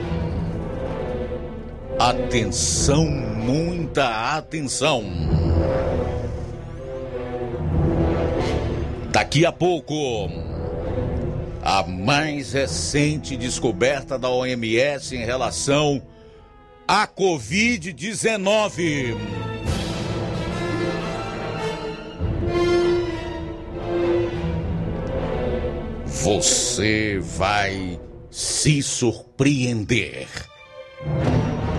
[SPEAKER 2] Atenção, muita atenção. Daqui a pouco, a mais recente descoberta da OMS em relação à Covid-19. Você vai se surpreender.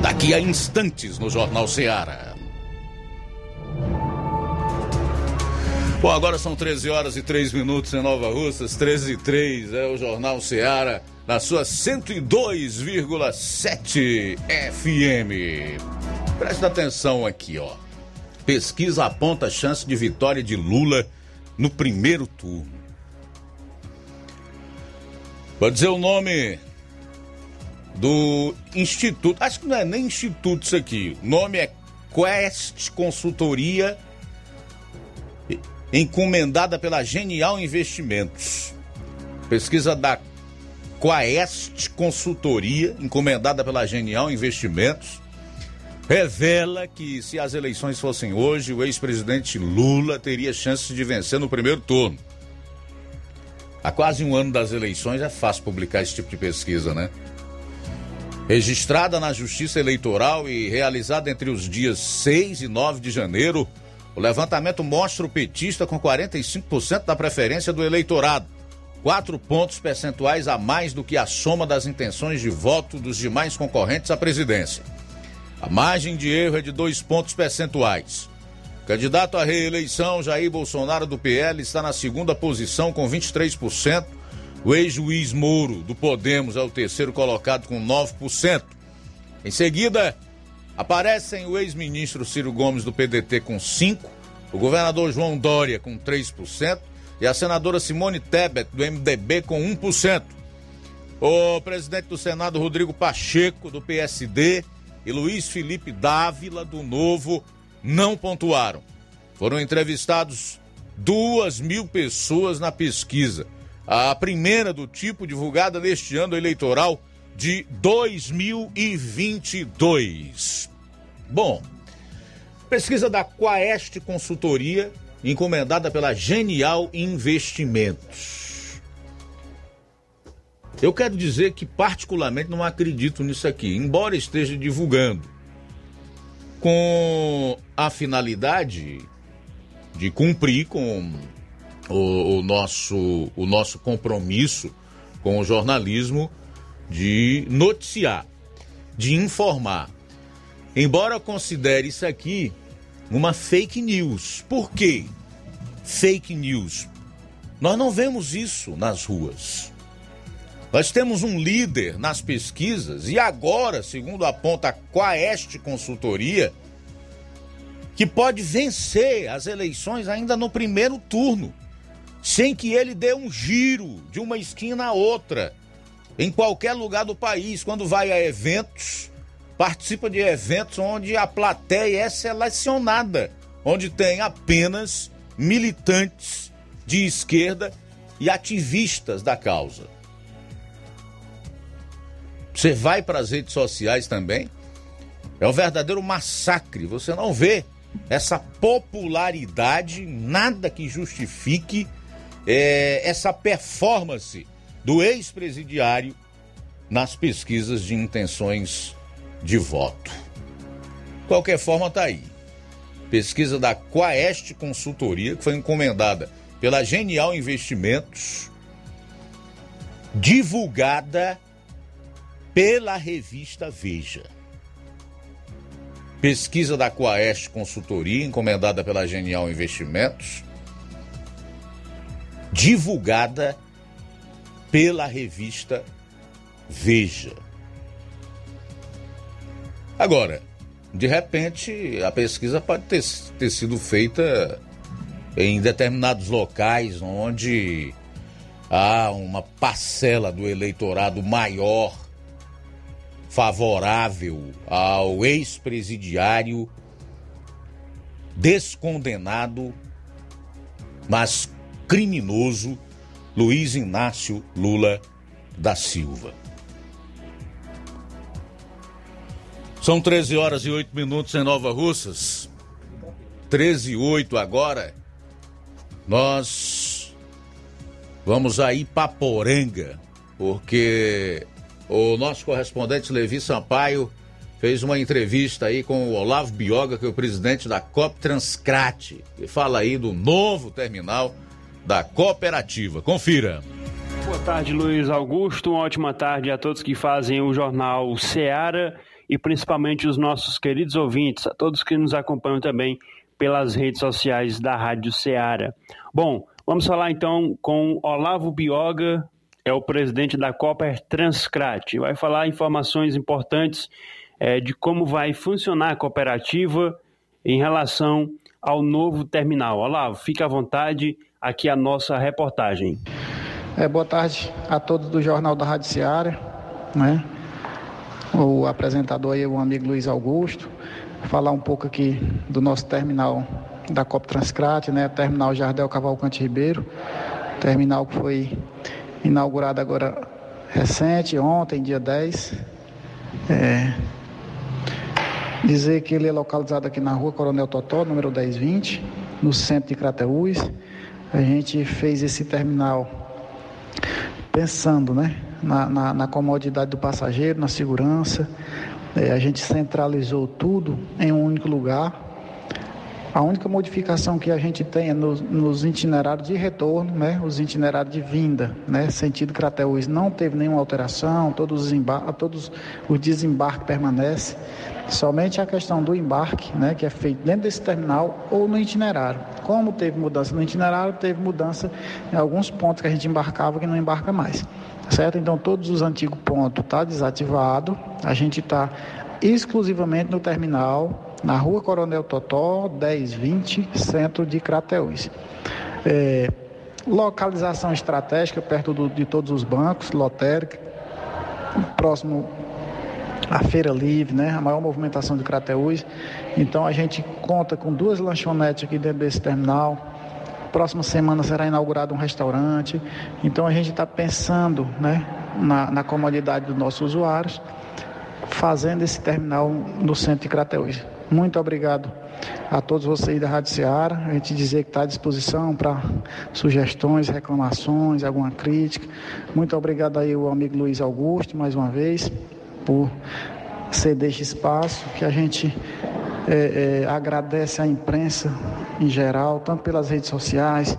[SPEAKER 2] Daqui a instantes no Jornal Ceará. Bom, agora são 13 horas e 3 minutos em Nova Russas, 13 e 3, é o Jornal Ceará, na sua 102,7 FM. Presta atenção aqui, ó. Pesquisa aponta chance de vitória de Lula no primeiro turno. Vou dizer o nome do instituto, acho que não é nem instituto isso aqui, o nome é Quest Consultoria encomendada pela Genial Investimentos. Pesquisa da Quaest Consultoria, encomendada pela Genial Investimentos, revela que se as eleições fossem hoje, o ex-presidente Lula teria chances de vencer no primeiro turno. Há quase um ano das eleições é fácil publicar esse tipo de pesquisa, né? Registrada na Justiça Eleitoral e realizada entre os dias 6 e 9 de janeiro, o levantamento mostra o petista com 45% da preferência do eleitorado, quatro pontos percentuais a mais do que a soma das intenções de voto dos demais concorrentes à presidência. A margem de erro é de dois pontos percentuais. Candidato à reeleição, Jair Bolsonaro do PL está na segunda posição com 23%. O ex-juiz Moro do Podemos é o terceiro colocado com 9%. Em seguida, aparecem o ex-ministro Ciro Gomes do PDT com 5%, o governador João Dória com 3% e a senadora Simone Tebet do MDB com 1%. O presidente do Senado Rodrigo Pacheco do PSD e Luiz Felipe Dávila, do Novo, não pontuaram. Foram entrevistados duas mil pessoas na pesquisa, a primeira do tipo divulgada neste ano eleitoral de 2022. Bom, pesquisa da Quaest Consultoria, encomendada pela Genial Investimentos. Eu quero dizer que, particularmente, não acredito nisso aqui, embora esteja divulgando com a finalidade de cumprir com o, o, nosso, o nosso compromisso com o jornalismo de noticiar, de informar. Embora eu considere isso aqui uma fake news. Por quê? Fake news. Nós não vemos isso nas ruas. Nós temos um líder nas pesquisas e agora, segundo aponta a Quaest Consultoria, que pode vencer as eleições ainda no primeiro turno, sem que ele dê um giro de uma esquina a outra, em qualquer lugar do país, quando vai a eventos, participa de eventos onde a plateia é selecionada, onde tem apenas militantes de esquerda e ativistas da causa. Você vai para as redes sociais também, é um verdadeiro massacre. Você não vê essa popularidade, nada que justifique é, essa performance do ex-presidiário nas pesquisas de intenções de voto. Qualquer forma, tá aí. Pesquisa da Quaest Consultoria, que foi encomendada pela Genial Investimentos, divulgada pela revista Veja. Pesquisa da Quaest Consultoria, encomendada pela Genial Investimentos, divulgada pela revista Veja. Agora, de repente, a pesquisa pode ter, ter sido feita em determinados locais onde há uma parcela do eleitorado maior favorável ao ex-presidiário descondenado, mas criminoso Luiz Inácio Lula da Silva. São 13 horas e 8 minutos em Nova Russas. 13 e 8 agora. Nós vamos aí para Poranga, porque o nosso correspondente Levi Sampaio fez uma entrevista aí com o Olavo Bioga, que é o presidente da COP Transcrate, e fala aí do novo terminal da cooperativa. Confira.
[SPEAKER 18] Boa tarde, Luiz Augusto. Uma ótima tarde a todos que fazem o jornal Seara e principalmente os nossos queridos ouvintes, a todos que nos acompanham também pelas redes sociais da Rádio Seara. Bom, vamos falar então com Olavo Bioga, é o presidente da Copper Transcrat. Vai falar informações importantes é, de como vai funcionar a cooperativa em relação ao novo terminal. Olavo, fique à vontade, aqui a nossa reportagem.
[SPEAKER 19] É, boa tarde a todos do Jornal da Rádio Seara, né? o apresentador aí, o amigo Luiz Augusto, falar um pouco aqui do nosso terminal da Cop Transcrat, né? Terminal Jardel Cavalcante Ribeiro, terminal que foi inaugurado agora recente, ontem, dia 10. É, Dizer que ele é localizado aqui na rua Coronel Totó, número 1020, no centro de Crateús. A gente fez esse terminal pensando né, na, na, na comodidade do passageiro, na segurança. É, a gente centralizou tudo em um único lugar. A única modificação que a gente tem é nos, nos itinerários de retorno, né, os itinerários de vinda, né, sentido Crateús, não teve nenhuma alteração, todos os, todos os desembarques permanecem. Somente a questão do embarque, né, que é feito dentro desse terminal ou no itinerário. Como teve mudança no itinerário, teve mudança em alguns pontos que a gente embarcava que não embarca mais. Certo? Então todos os antigos pontos tá desativado. A gente está exclusivamente no terminal, na rua Coronel Totó, 1020, centro de Crateús. É, localização estratégica perto do, de todos os bancos, lotérica, próximo à Feira Livre, né, a maior movimentação de Crateús. Então a gente conta com duas lanchonetes aqui dentro desse terminal. Próxima semana será inaugurado um restaurante. Então a gente está pensando né, na, na comodidade dos nossos usuários, fazendo esse terminal no centro de Crateús. Muito obrigado a todos vocês da Rádio Ceará. A gente dizer que está à disposição para sugestões, reclamações, alguma crítica. Muito obrigado aí ao amigo Luiz Augusto, mais uma vez por ceder este espaço, que a gente é, é, agradece à imprensa em geral, tanto pelas redes sociais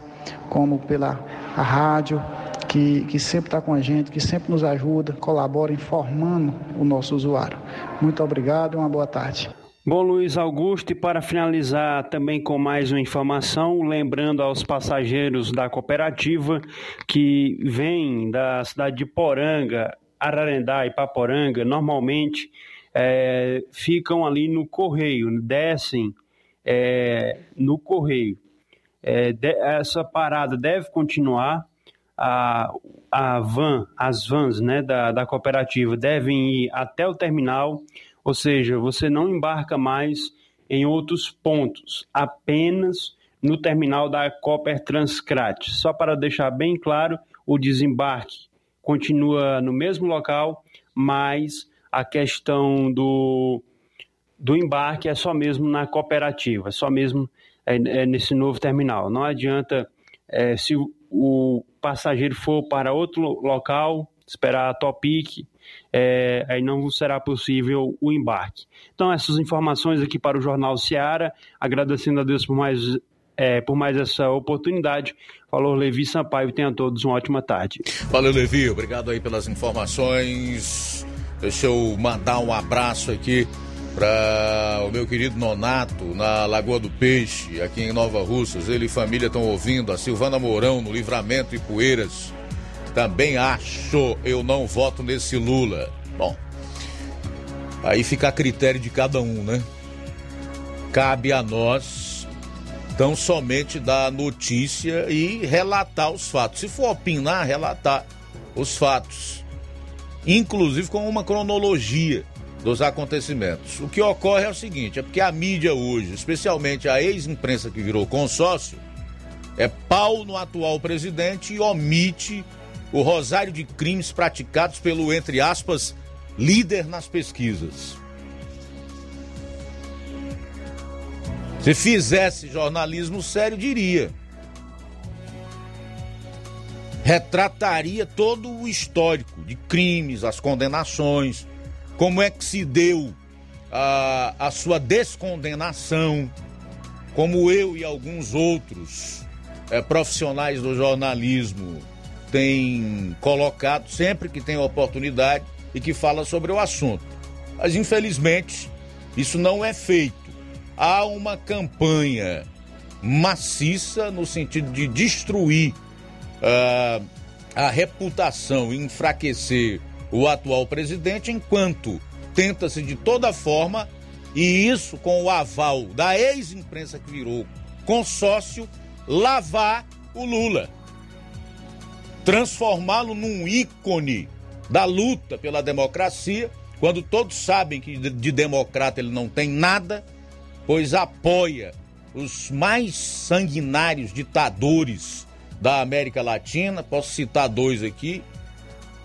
[SPEAKER 19] como pela rádio, que, que sempre está com a gente, que sempre nos ajuda, colabora informando o nosso usuário. Muito obrigado e uma boa tarde.
[SPEAKER 18] Bom, Luiz Augusto, e para finalizar também com mais uma informação, lembrando aos passageiros da cooperativa que vêm da cidade de Poranga Ararendá e Paporanga normalmente é, ficam ali no correio, descem é, no correio. É, de, essa parada deve continuar. A, a van, as vans né, da, da cooperativa devem ir até o terminal, ou seja, você não embarca mais em outros pontos, apenas no terminal da Cooper Transcrat. Só para deixar bem claro, o desembarque continua no mesmo local, mas a questão do, do embarque é só mesmo na cooperativa, só mesmo é, é nesse novo terminal. Não adianta é, se o, passageiro for para outro local, esperar a Topic, é, aí não será possível o embarque. Então, essas informações aqui para o Jornal Seara, agradecendo a Deus por mais é, por mais essa oportunidade. Falou Levi Sampaio, tenha todos uma ótima tarde.
[SPEAKER 2] Valeu, Levi, obrigado aí pelas informações. Deixa eu mandar um abraço aqui para o meu querido Nonato, na Lagoa do Peixe, aqui em Nova Russas. Ele e família estão ouvindo, a Silvana Mourão, no Livramento e Poeiras. Também acho, eu não voto nesse Lula. Bom, aí fica a critério de cada um, né? Cabe a nós então, somente dar notícia e relatar os fatos. Se for opinar, relatar os fatos. Inclusive com uma cronologia dos acontecimentos. O que ocorre é o seguinte: é porque a mídia hoje, especialmente a ex-imprensa que virou consórcio, é pau no atual presidente e omite o rosário de crimes praticados pelo, entre aspas, líder nas pesquisas. Se fizesse jornalismo sério, diria. Retrataria todo o histórico de crimes, as condenações, como é que se deu a, a sua descondenação, como eu e alguns outros é, profissionais do jornalismo têm colocado sempre que tem oportunidade e que fala sobre o assunto. Mas infelizmente isso não é feito há uma campanha maciça no sentido de destruir uh, a reputação e enfraquecer o atual presidente, enquanto tenta-se de toda forma, e isso com o aval da ex-imprensa que virou consórcio, lavar o Lula. Transformá-lo num ícone da luta pela democracia, quando todos sabem que de democrata ele não tem nada, pois apoia os mais sanguinários ditadores da América Latina. Posso citar dois aqui,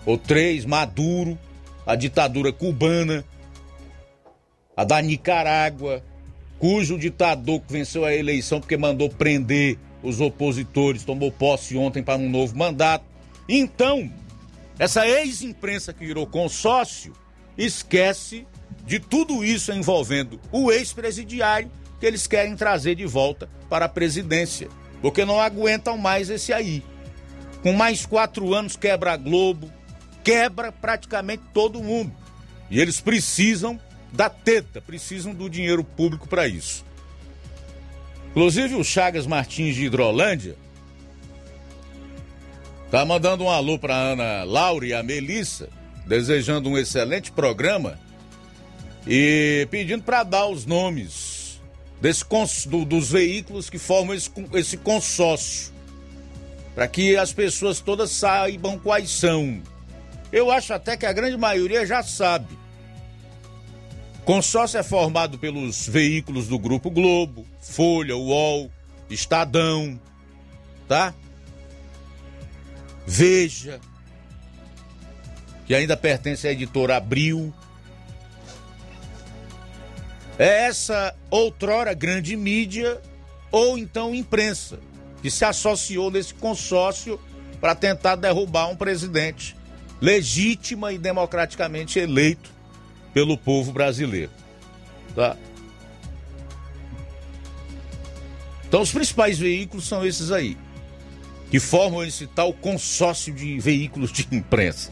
[SPEAKER 2] ou três: Maduro, a ditadura cubana, a da Nicarágua, cujo ditador que venceu a eleição porque mandou prender os opositores, tomou posse ontem para um novo mandato. Então, essa ex-imprensa que virou consórcio esquece de tudo isso envolvendo o ex-presidiário que eles querem trazer de volta para a presidência, porque não aguentam mais esse aí. Com mais quatro anos quebra a Globo, quebra praticamente todo mundo. E eles precisam da teta, precisam do dinheiro público para isso. Inclusive o Chagas Martins de Hidrolândia tá mandando um alô para Ana Laura e a Melissa, desejando um excelente programa e pedindo para dar os nomes desse, do, dos veículos que formam esse, esse consórcio, para que as pessoas todas saibam quais são. Eu acho até que a grande maioria já sabe. Consórcio é formado pelos veículos do Grupo Globo, Folha, UOL, Estadão, tá? Veja, que ainda pertence à editora Abril. É essa outrora grande mídia ou então imprensa que se associou nesse consórcio para tentar derrubar um presidente legítima e democraticamente eleito pelo povo brasileiro. Tá? Então, os principais veículos são esses aí, que formam esse tal consórcio de veículos de imprensa.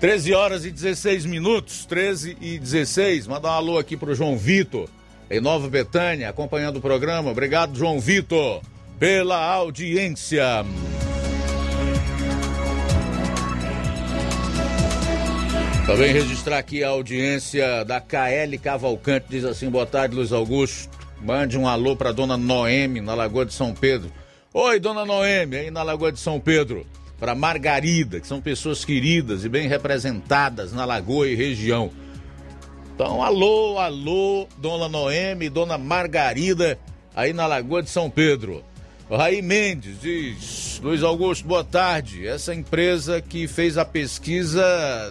[SPEAKER 2] 13 horas e 16 minutos, 13 e 16. Manda um alô aqui pro João Vitor, em Nova Betânia, acompanhando o programa. Obrigado, João Vitor, pela audiência. Também registrar aqui a audiência da KL Cavalcante, diz assim: boa tarde, Luiz Augusto. Mande um alô para dona Noemi, na Lagoa de São Pedro. Oi, dona Noemi, aí na Lagoa de São Pedro. Para Margarida, que são pessoas queridas e bem representadas na Lagoa e região. Então, alô, alô, dona Noemi, dona Margarida, aí na Lagoa de São Pedro. Raí Mendes diz: Luiz Augusto, boa tarde. Essa empresa que fez a pesquisa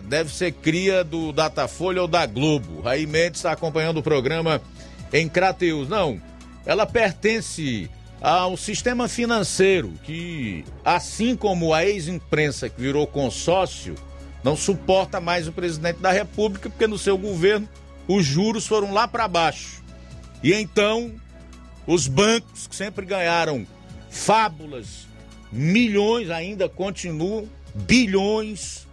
[SPEAKER 2] deve ser cria do Datafolha ou da Globo. Raí Mendes está acompanhando o programa em Crateus. Não, ela pertence ao sistema financeiro que, assim como a ex-imprensa que virou consórcio, não suporta mais o presidente da República, porque no seu governo os juros foram lá para baixo. E então, os bancos que sempre ganharam fábulas, milhões ainda continuam, bilhões,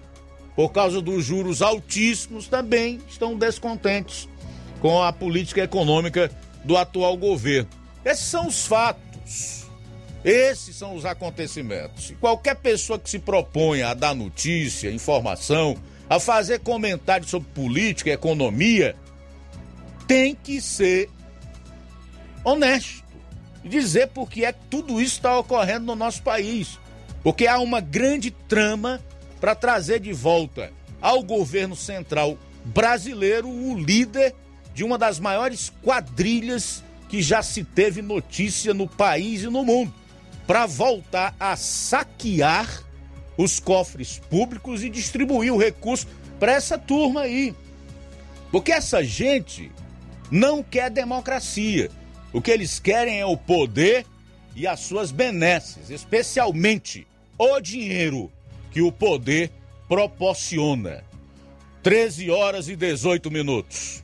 [SPEAKER 2] por causa dos juros altíssimos, também estão descontentes com a política econômica do atual governo. Esses são os fatos. Esses são os acontecimentos. E qualquer pessoa que se proponha a dar notícia, informação, a fazer comentários sobre política, economia, tem que ser honesto dizer por que é que tudo isso está ocorrendo no nosso país. Porque há uma grande trama para trazer de volta ao governo central brasileiro o líder de uma das maiores quadrilhas que já se teve notícia no país e no mundo, para voltar a saquear os cofres públicos e distribuir o recurso para essa turma aí. Porque essa gente não quer democracia. O que eles querem é o poder e as suas benesses, especialmente o dinheiro que o poder proporciona. 13 horas e 18 minutos.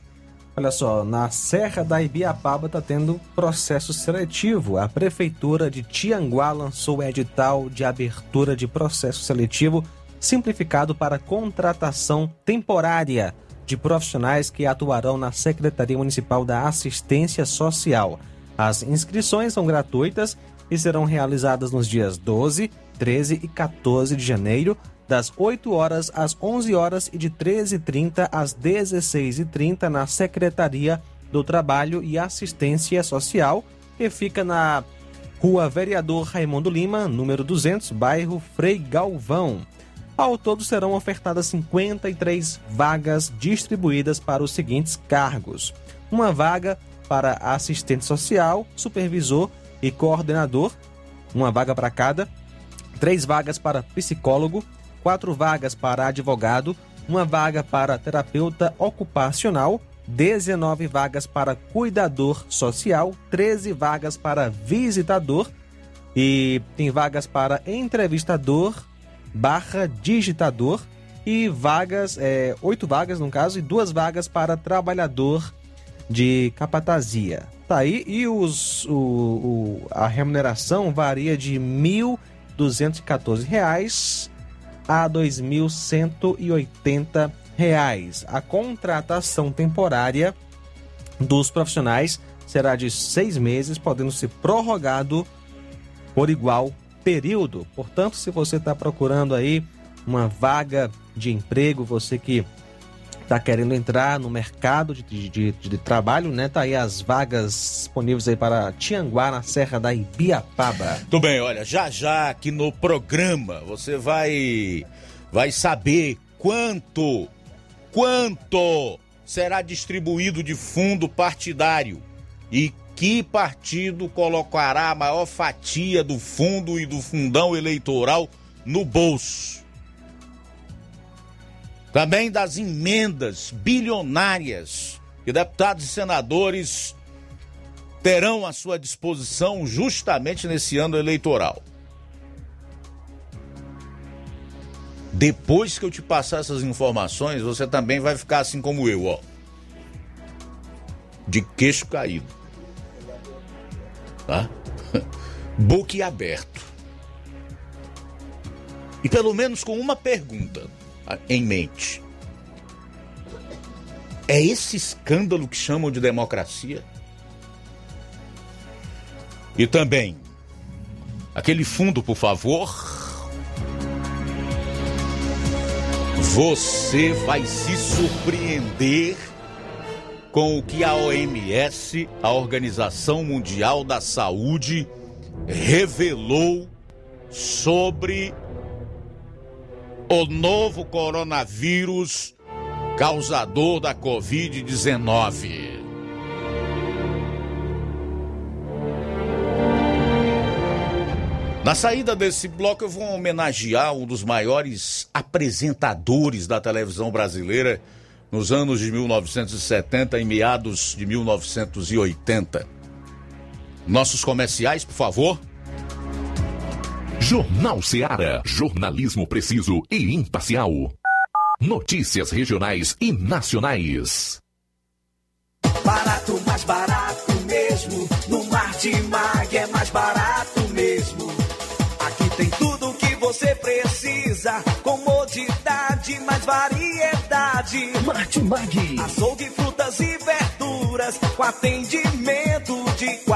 [SPEAKER 3] Olha só, na Serra da Ibiapaba está tendo processo seletivo. A Prefeitura de Tianguá lançou o edital de abertura de processo seletivo simplificado para contratação temporária de profissionais que atuarão na Secretaria Municipal da Assistência Social. As inscrições são gratuitas e serão realizadas nos dias 12, 13 e 14 de janeiro, das 8 horas às 11 horas e de 13h30 às 16h30 na Secretaria do Trabalho e Assistência Social, que fica na Rua Vereador Raimundo Lima, número 200, bairro Frei Galvão. Ao todo serão ofertadas 53 vagas distribuídas para os seguintes cargos: uma vaga para assistente social, supervisor e coordenador, uma vaga para cada, três vagas para psicólogo, quatro vagas para advogado, uma vaga para terapeuta ocupacional, 19 vagas para cuidador social, 13 vagas para visitador e tem vagas para entrevistador barra digitador e vagas, é, oito vagas no caso, e duas vagas para trabalhador de capatazia. Tá aí, e os, o, o, a remuneração varia de R$ 1.214 a R$ 2.180. A contratação temporária dos profissionais será de seis meses, podendo ser prorrogado por igual período. Portanto, se você está procurando aí uma vaga de emprego, você que está querendo entrar no mercado de, de, de, de, trabalho, né? Tá aí as vagas disponíveis aí para Tianguá, na Serra da Ibiapaba.
[SPEAKER 2] Tudo bem, olha, já já aqui no programa você vai vai saber quanto quanto será distribuído de fundo partidário e que partido colocará a maior fatia do fundo e do fundão eleitoral no bolso. Também das emendas bilionárias que deputados e senadores terão à sua disposição justamente nesse ano eleitoral. Depois que eu te passar essas informações, você também vai ficar assim como eu, ó. De queixo caído. Tá? Boquiaberto. E pelo menos com uma pergunta em mente. É esse escândalo que chamam de democracia? E também, aquele fundo, por favor. Você vai se surpreender com o que a OMS, a Organização Mundial da Saúde, revelou sobre o novo coronavírus causador da Covid-19. Na saída desse bloco, eu vou homenagear um dos maiores apresentadores da televisão brasileira nos anos de 1970 e meados de 1980. Nossos comerciais, por favor.
[SPEAKER 1] Jornal Seara. Jornalismo preciso e imparcial. Notícias regionais e nacionais.
[SPEAKER 20] Barato, mais barato mesmo. No Martimag é mais barato mesmo. Aqui tem tudo o que você precisa. Comodidade, mais variedade.
[SPEAKER 7] Martimag.
[SPEAKER 20] Açougue, frutas e verduras. Com atendimento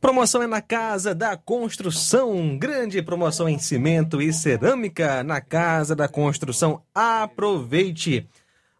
[SPEAKER 3] Promoção é na Casa da Construção. Grande promoção em cimento e cerâmica na Casa da Construção. Aproveite!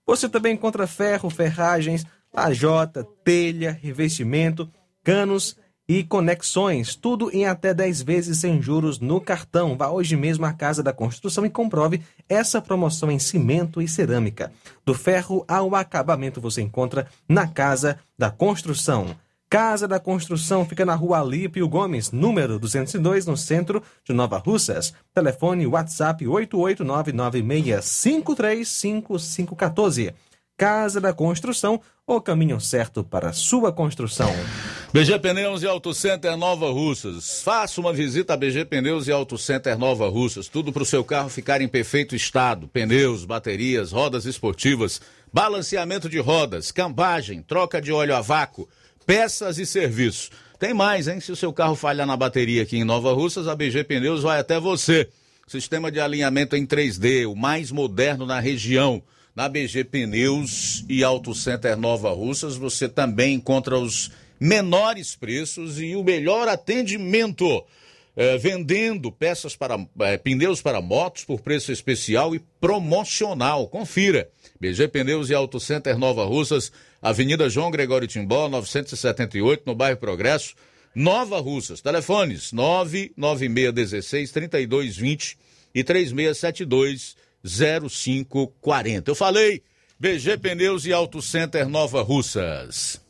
[SPEAKER 3] Você também encontra ferro, ferragens, lajota, telha, revestimento, canos e conexões. Tudo em até 10 vezes sem juros no cartão. Vá hoje mesmo à Casa da Construção e comprove essa promoção em cimento e cerâmica. Do ferro ao acabamento você encontra na Casa da Construção. Casa da Construção fica na rua Alípio Gomes, número 202, no centro de Nova Russas. Telefone WhatsApp 88996535514. Casa da Construção, o caminho certo para sua construção.
[SPEAKER 2] BG Pneus e Auto Center Nova Russas. Faça uma visita a BG Pneus e Auto Center Nova Russas. Tudo para o seu carro ficar em perfeito estado: pneus, baterias, rodas esportivas, balanceamento de rodas, cambagem, troca de óleo a vácuo peças e serviços. Tem mais, hein? Se o seu carro falhar na bateria aqui em Nova Russas, a BG Pneus vai até você. Sistema de alinhamento em 3D, o mais moderno na região. Na BG Pneus e Auto Center Nova Russas, você também encontra os menores preços e o melhor atendimento. É, vendendo peças para é, pneus para motos por preço especial e promocional. Confira. BG Pneus e Auto Center Nova Russas, Avenida João Gregório Timbó, 978, no bairro Progresso, Nova Russas. Telefones 99616 3220 e 3672 0540. Eu falei BG Pneus e Auto Center Nova Russas.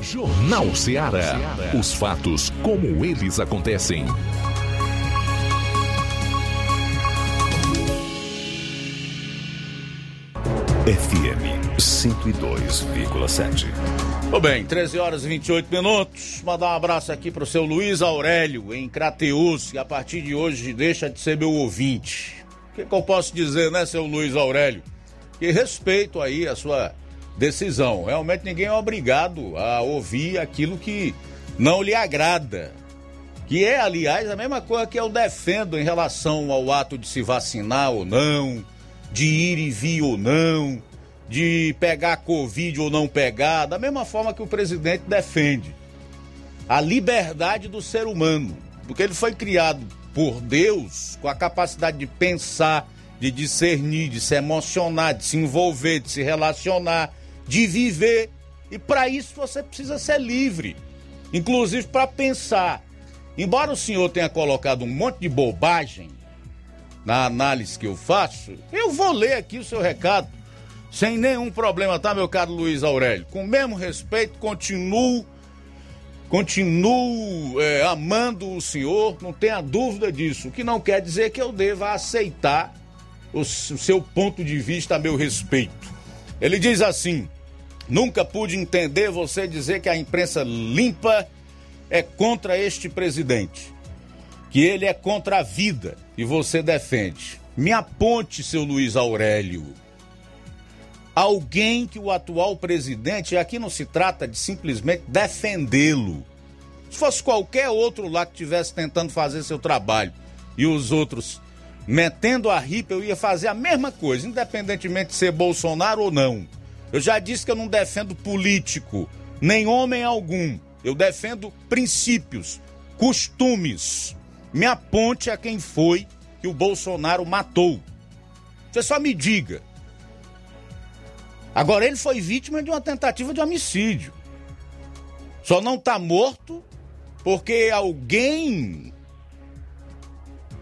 [SPEAKER 10] Jornal Ceará. Os fatos como eles acontecem. FM 102,7.
[SPEAKER 2] Tudo bem, 13 horas e 28 minutos. Mandar um abraço aqui pro seu Luiz Aurélio, em Crateus, que a partir de hoje deixa de ser meu ouvinte. O que, que eu posso dizer, né, seu Luiz Aurélio? Que respeito aí a sua decisão. Realmente ninguém é obrigado a ouvir aquilo que não lhe agrada. Que é, aliás, a mesma coisa que eu defendo em relação ao ato de se vacinar ou não de ir e vir ou não, de pegar Covid ou não pegar, da mesma forma que o presidente defende. A liberdade do ser humano, porque ele foi criado por Deus com a capacidade de pensar de discernir, de se emocionar, de se envolver, de se relacionar, de viver. E para isso você precisa ser livre, inclusive para pensar. Embora o senhor tenha colocado um monte de bobagem na análise que eu faço, eu vou ler aqui o seu recado sem nenhum problema, tá, meu caro Luiz Aurélio? Com o mesmo respeito, continuo continuo é, amando o senhor, não tenha dúvida disso. O que não quer dizer que eu deva aceitar o, o seu ponto de vista a meu respeito. Ele diz assim: nunca pude entender você dizer que a imprensa limpa é contra este presidente, que ele é contra a vida e você defende. Me aponte, seu Luiz Aurélio. Alguém que o atual presidente, aqui não se trata de simplesmente defendê-lo. Se fosse qualquer outro lá que estivesse tentando fazer seu trabalho e os outros metendo a ripa, eu ia fazer a mesma coisa, independentemente de ser Bolsonaro ou não. Eu já disse que eu não defendo político, nem homem algum. Eu defendo princípios, costumes. Me aponte a quem foi que o Bolsonaro matou. Você só me diga. Agora, ele foi vítima de uma tentativa de homicídio. Só não está morto porque alguém.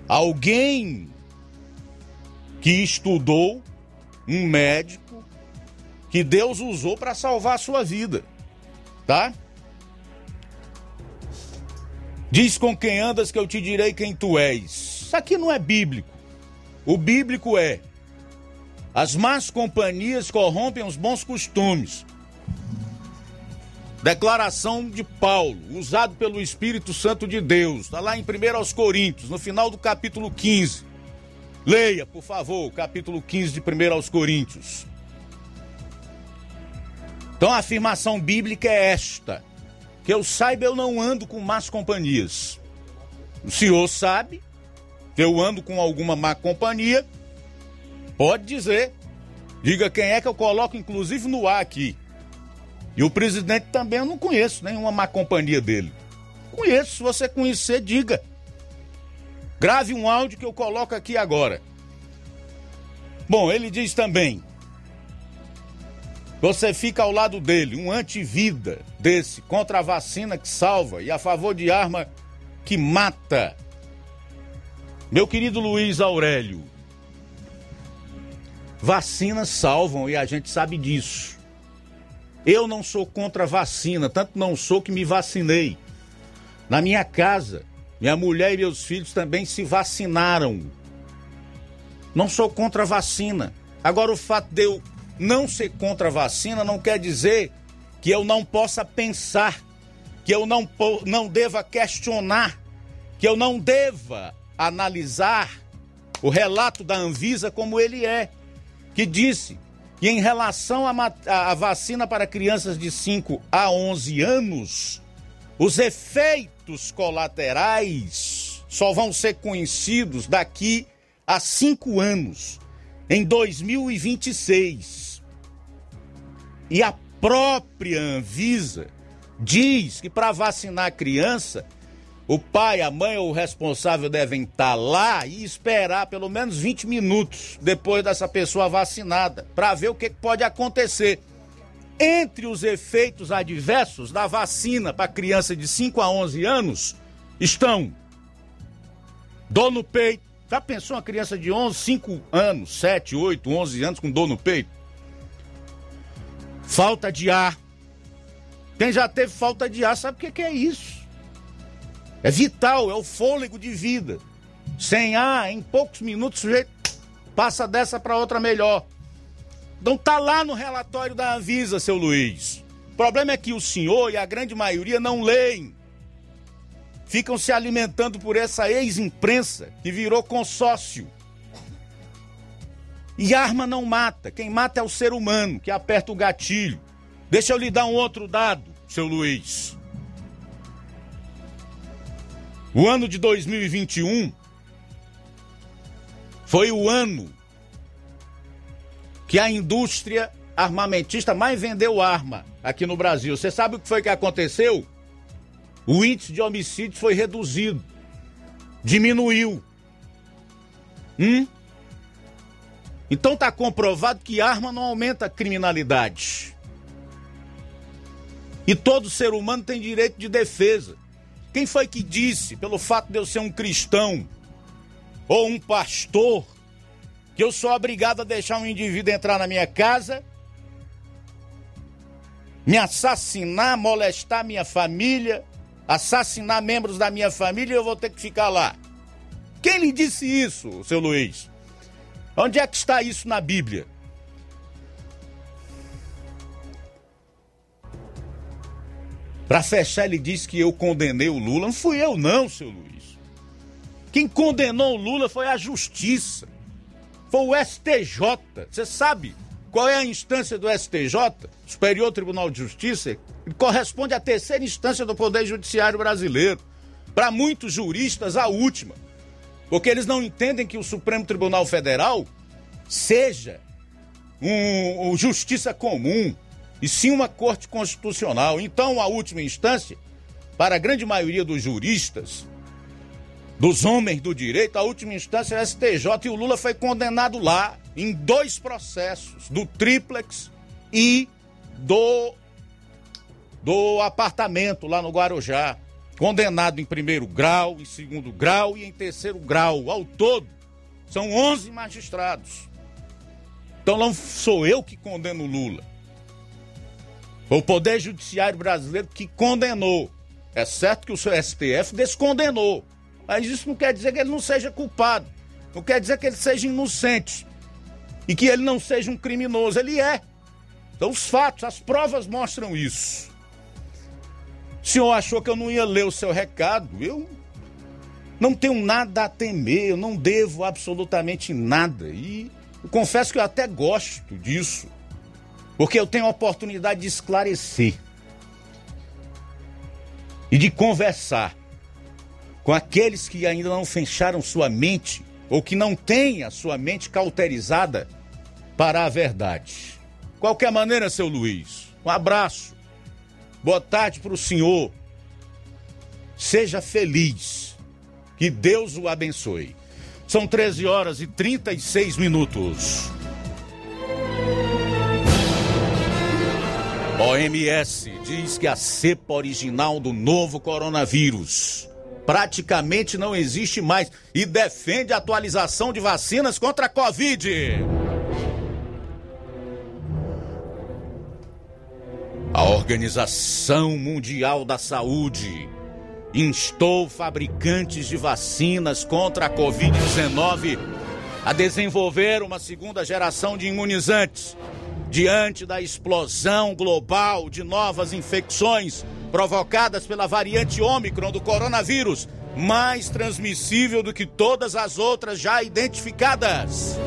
[SPEAKER 2] Alguém que estudou, um médico, que Deus usou para salvar a sua vida. Tá? Diz com quem andas que eu te direi quem tu és. Isso aqui não é bíblico. O bíblico é: as más companhias corrompem os bons costumes. Declaração de Paulo, usado pelo Espírito Santo de Deus, está lá em 1 aos Coríntios, no final do capítulo 15. Leia, por favor, o capítulo 15 de 1 aos Coríntios. Então a afirmação bíblica é esta: que eu saiba, eu não ando com más companhias. O senhor sabe que eu ando com alguma má companhia. Pode dizer. Diga quem é que eu coloco, inclusive, no ar aqui. E o presidente também eu não conheço nenhuma má companhia dele. Conheço, se você conhecer, diga. Grave um áudio que eu coloco aqui agora. Bom, ele diz também: você fica ao lado dele, um antivida desse, contra a vacina que salva e a favor de arma que mata. Meu querido Luiz Aurélio, vacinas salvam e a gente sabe disso. Eu não sou contra vacina, tanto não sou que me vacinei. Na minha casa, minha mulher e meus filhos também se vacinaram. Não sou contra vacina. Agora, o fato de eu não ser contra a vacina não quer dizer que eu não possa pensar, que eu não, não deva questionar, que eu não deva analisar o relato da Anvisa como ele é, que disse que em relação à vacina para crianças de 5 a 11 anos, os efeitos colaterais só vão ser conhecidos daqui a cinco anos, em 2026. E a própria Anvisa diz que para vacinar a criança, o pai, a mãe ou o responsável devem estar tá lá e esperar pelo menos 20 minutos depois dessa pessoa vacinada, para ver o que pode acontecer. Entre os efeitos adversos da vacina para criança de 5 a 11 anos estão dor no peito. Já pensou uma criança de 11, 5 anos, 7, 8, 11 anos com dor no peito? Falta de ar. Quem já teve falta de ar sabe o que, é isso. É vital, é o fôlego de vida. Sem ar, em poucos minutos, o sujeito passa dessa para outra melhor. Não tá lá no relatório da Anvisa, seu Luiz. O problema é que o senhor e a grande maioria não leem. Ficam se alimentando por essa ex-imprensa que virou consórcio. E arma não mata. Quem mata é o ser humano que aperta o gatilho. Deixa eu lhe dar um outro dado, seu Luiz. O ano de 2021 foi o ano que a indústria armamentista mais vendeu arma aqui no Brasil. Você sabe o que foi que aconteceu? O índice de homicídios foi reduzido, diminuiu. Hum? Então está comprovado que arma não aumenta a criminalidade. E todo ser humano tem direito de defesa. Quem foi que disse, pelo fato de eu ser um cristão ou um pastor, que eu sou obrigado a deixar um indivíduo entrar na minha casa, me assassinar, molestar minha família, assassinar membros da minha família e eu vou ter que ficar lá? Quem lhe disse isso, seu Luiz? Onde é que está isso na Bíblia? Para fechar, ele diz que eu condenei o Lula. Não fui eu, não, seu Luiz. Quem condenou o Lula foi a Justiça. Foi o STJ. Você sabe qual é a instância do STJ? Superior Tribunal de Justiça. Corresponde à terceira instância do Poder Judiciário brasileiro. Para muitos juristas, a última. Porque eles não entendem que o Supremo Tribunal Federal seja um, um justiça comum, e sim uma corte constitucional. Então, a última instância, para a grande maioria dos juristas, dos homens do direito, a última instância é a STJ e o Lula foi condenado lá em dois processos, do triplex e do do apartamento lá no Guarujá, condenado em primeiro grau, em segundo grau e em terceiro grau. Ao todo, são 11 magistrados. Então não sou eu que condeno Lula. Foi o Poder Judiciário brasileiro que condenou. É certo que o seu STF descondenou. Mas isso não quer dizer que ele não seja culpado. Não quer dizer que ele seja inocente. E que ele não seja um criminoso. Ele é. Então os fatos, as provas mostram isso. O senhor achou que eu não ia ler o seu recado? Eu não tenho nada a temer, eu não devo absolutamente nada. E confesso que eu até gosto disso. Porque eu tenho a oportunidade de esclarecer e de conversar com aqueles que ainda não fecharam sua mente ou que não têm a sua mente cauterizada para a verdade. Qualquer maneira, seu Luiz, um abraço. Boa tarde para o senhor. Seja feliz. Que Deus o abençoe. São 13 horas e 36 minutos. OMS diz que a cepa original do novo coronavírus praticamente não existe mais e defende a atualização de vacinas contra a Covid. A Organização Mundial da Saúde instou fabricantes de vacinas contra a Covid-19 a desenvolver uma segunda geração de imunizantes diante da explosão global de novas infecções provocadas pela variante Ômicron do coronavírus, mais transmissível do que todas as outras já identificadas.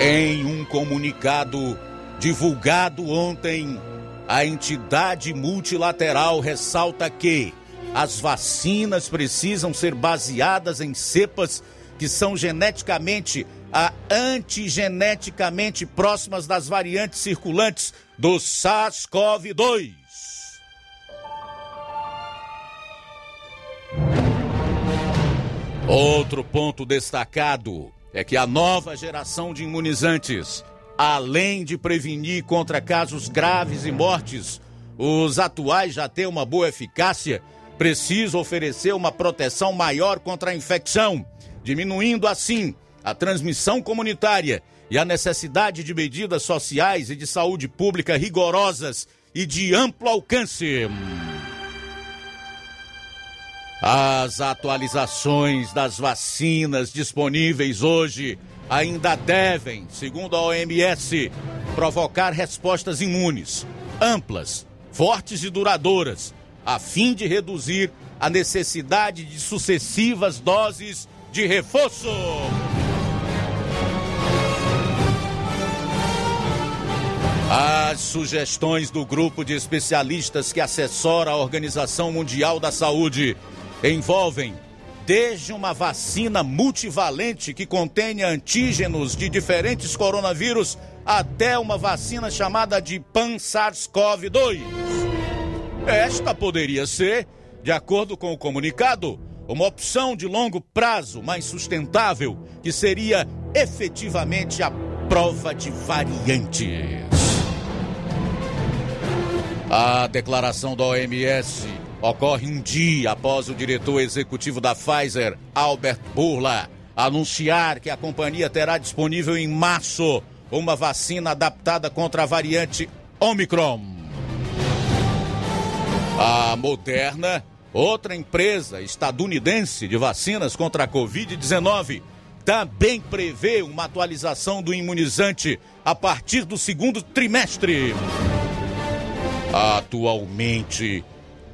[SPEAKER 2] Em um comunicado divulgado ontem, a entidade multilateral ressalta que as vacinas precisam ser baseadas em cepas que são geneticamente a antigeneticamente próximas das variantes circulantes do SARS-CoV-2. Outro ponto destacado é que a nova geração de imunizantes, além de prevenir contra casos graves e mortes, os atuais já têm uma boa eficácia, precisa oferecer uma proteção maior contra a infecção, diminuindo assim a transmissão comunitária e a necessidade de medidas sociais e de saúde pública rigorosas e de amplo alcance. As atualizações das vacinas disponíveis hoje ainda devem, segundo a OMS, provocar respostas imunes, amplas, fortes e duradouras, a fim de reduzir a necessidade de sucessivas doses de reforço. As sugestões do grupo de especialistas que assessora a Organização Mundial da Saúde envolvem desde uma vacina multivalente que contenha antígenos de diferentes coronavírus até uma vacina chamada de Pan-SARS-CoV-2. Esta poderia ser, de acordo com o comunicado, uma opção de longo prazo mais sustentável, que seria efetivamente a prova de variantes. A declaração da OMS ocorre um dia após o diretor executivo da Pfizer, Albert Burla, anunciar que a companhia terá disponível em março uma vacina adaptada contra a variante Omicron. A Moderna, outra empresa estadunidense de vacinas contra a Covid-19, também prevê uma atualização do imunizante a partir do segundo trimestre. Atualmente,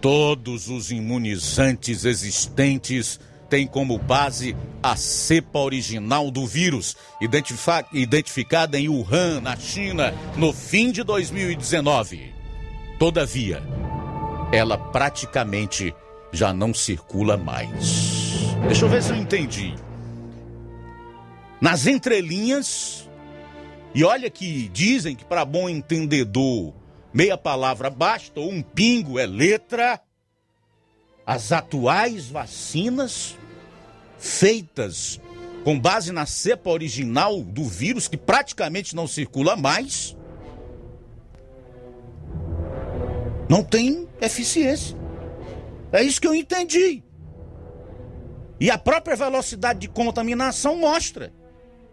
[SPEAKER 2] todos os imunizantes existentes têm como base a cepa original do vírus, identificada em Wuhan, na China, no fim de 2019. Todavia, ela praticamente já não circula mais. Deixa eu ver se eu entendi. Nas entrelinhas, e olha que dizem que para bom entendedor meia palavra basta, ou um pingo é letra. As atuais vacinas feitas com base na cepa original do vírus, que praticamente não circula mais, não tem eficiência. É isso que eu entendi. E a própria velocidade de contaminação mostra.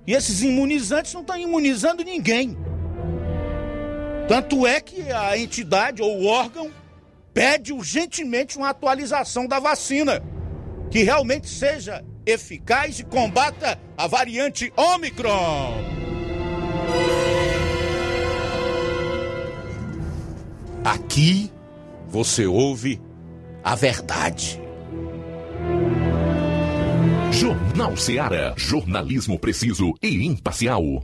[SPEAKER 2] E esses imunizantes não estão imunizando ninguém. Tanto é que a entidade ou o órgão pede urgentemente uma atualização da vacina, que realmente seja eficaz e combata a variante Omicron. Aqui você ouve a verdade.
[SPEAKER 21] Jornal Seara. Jornalismo preciso e imparcial.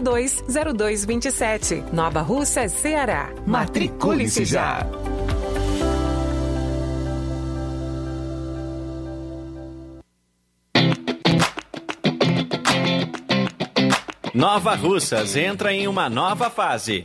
[SPEAKER 22] 0227. Nova Russas, Ceará.
[SPEAKER 10] Matricule-se já.
[SPEAKER 23] Nova Russas entra em uma nova fase.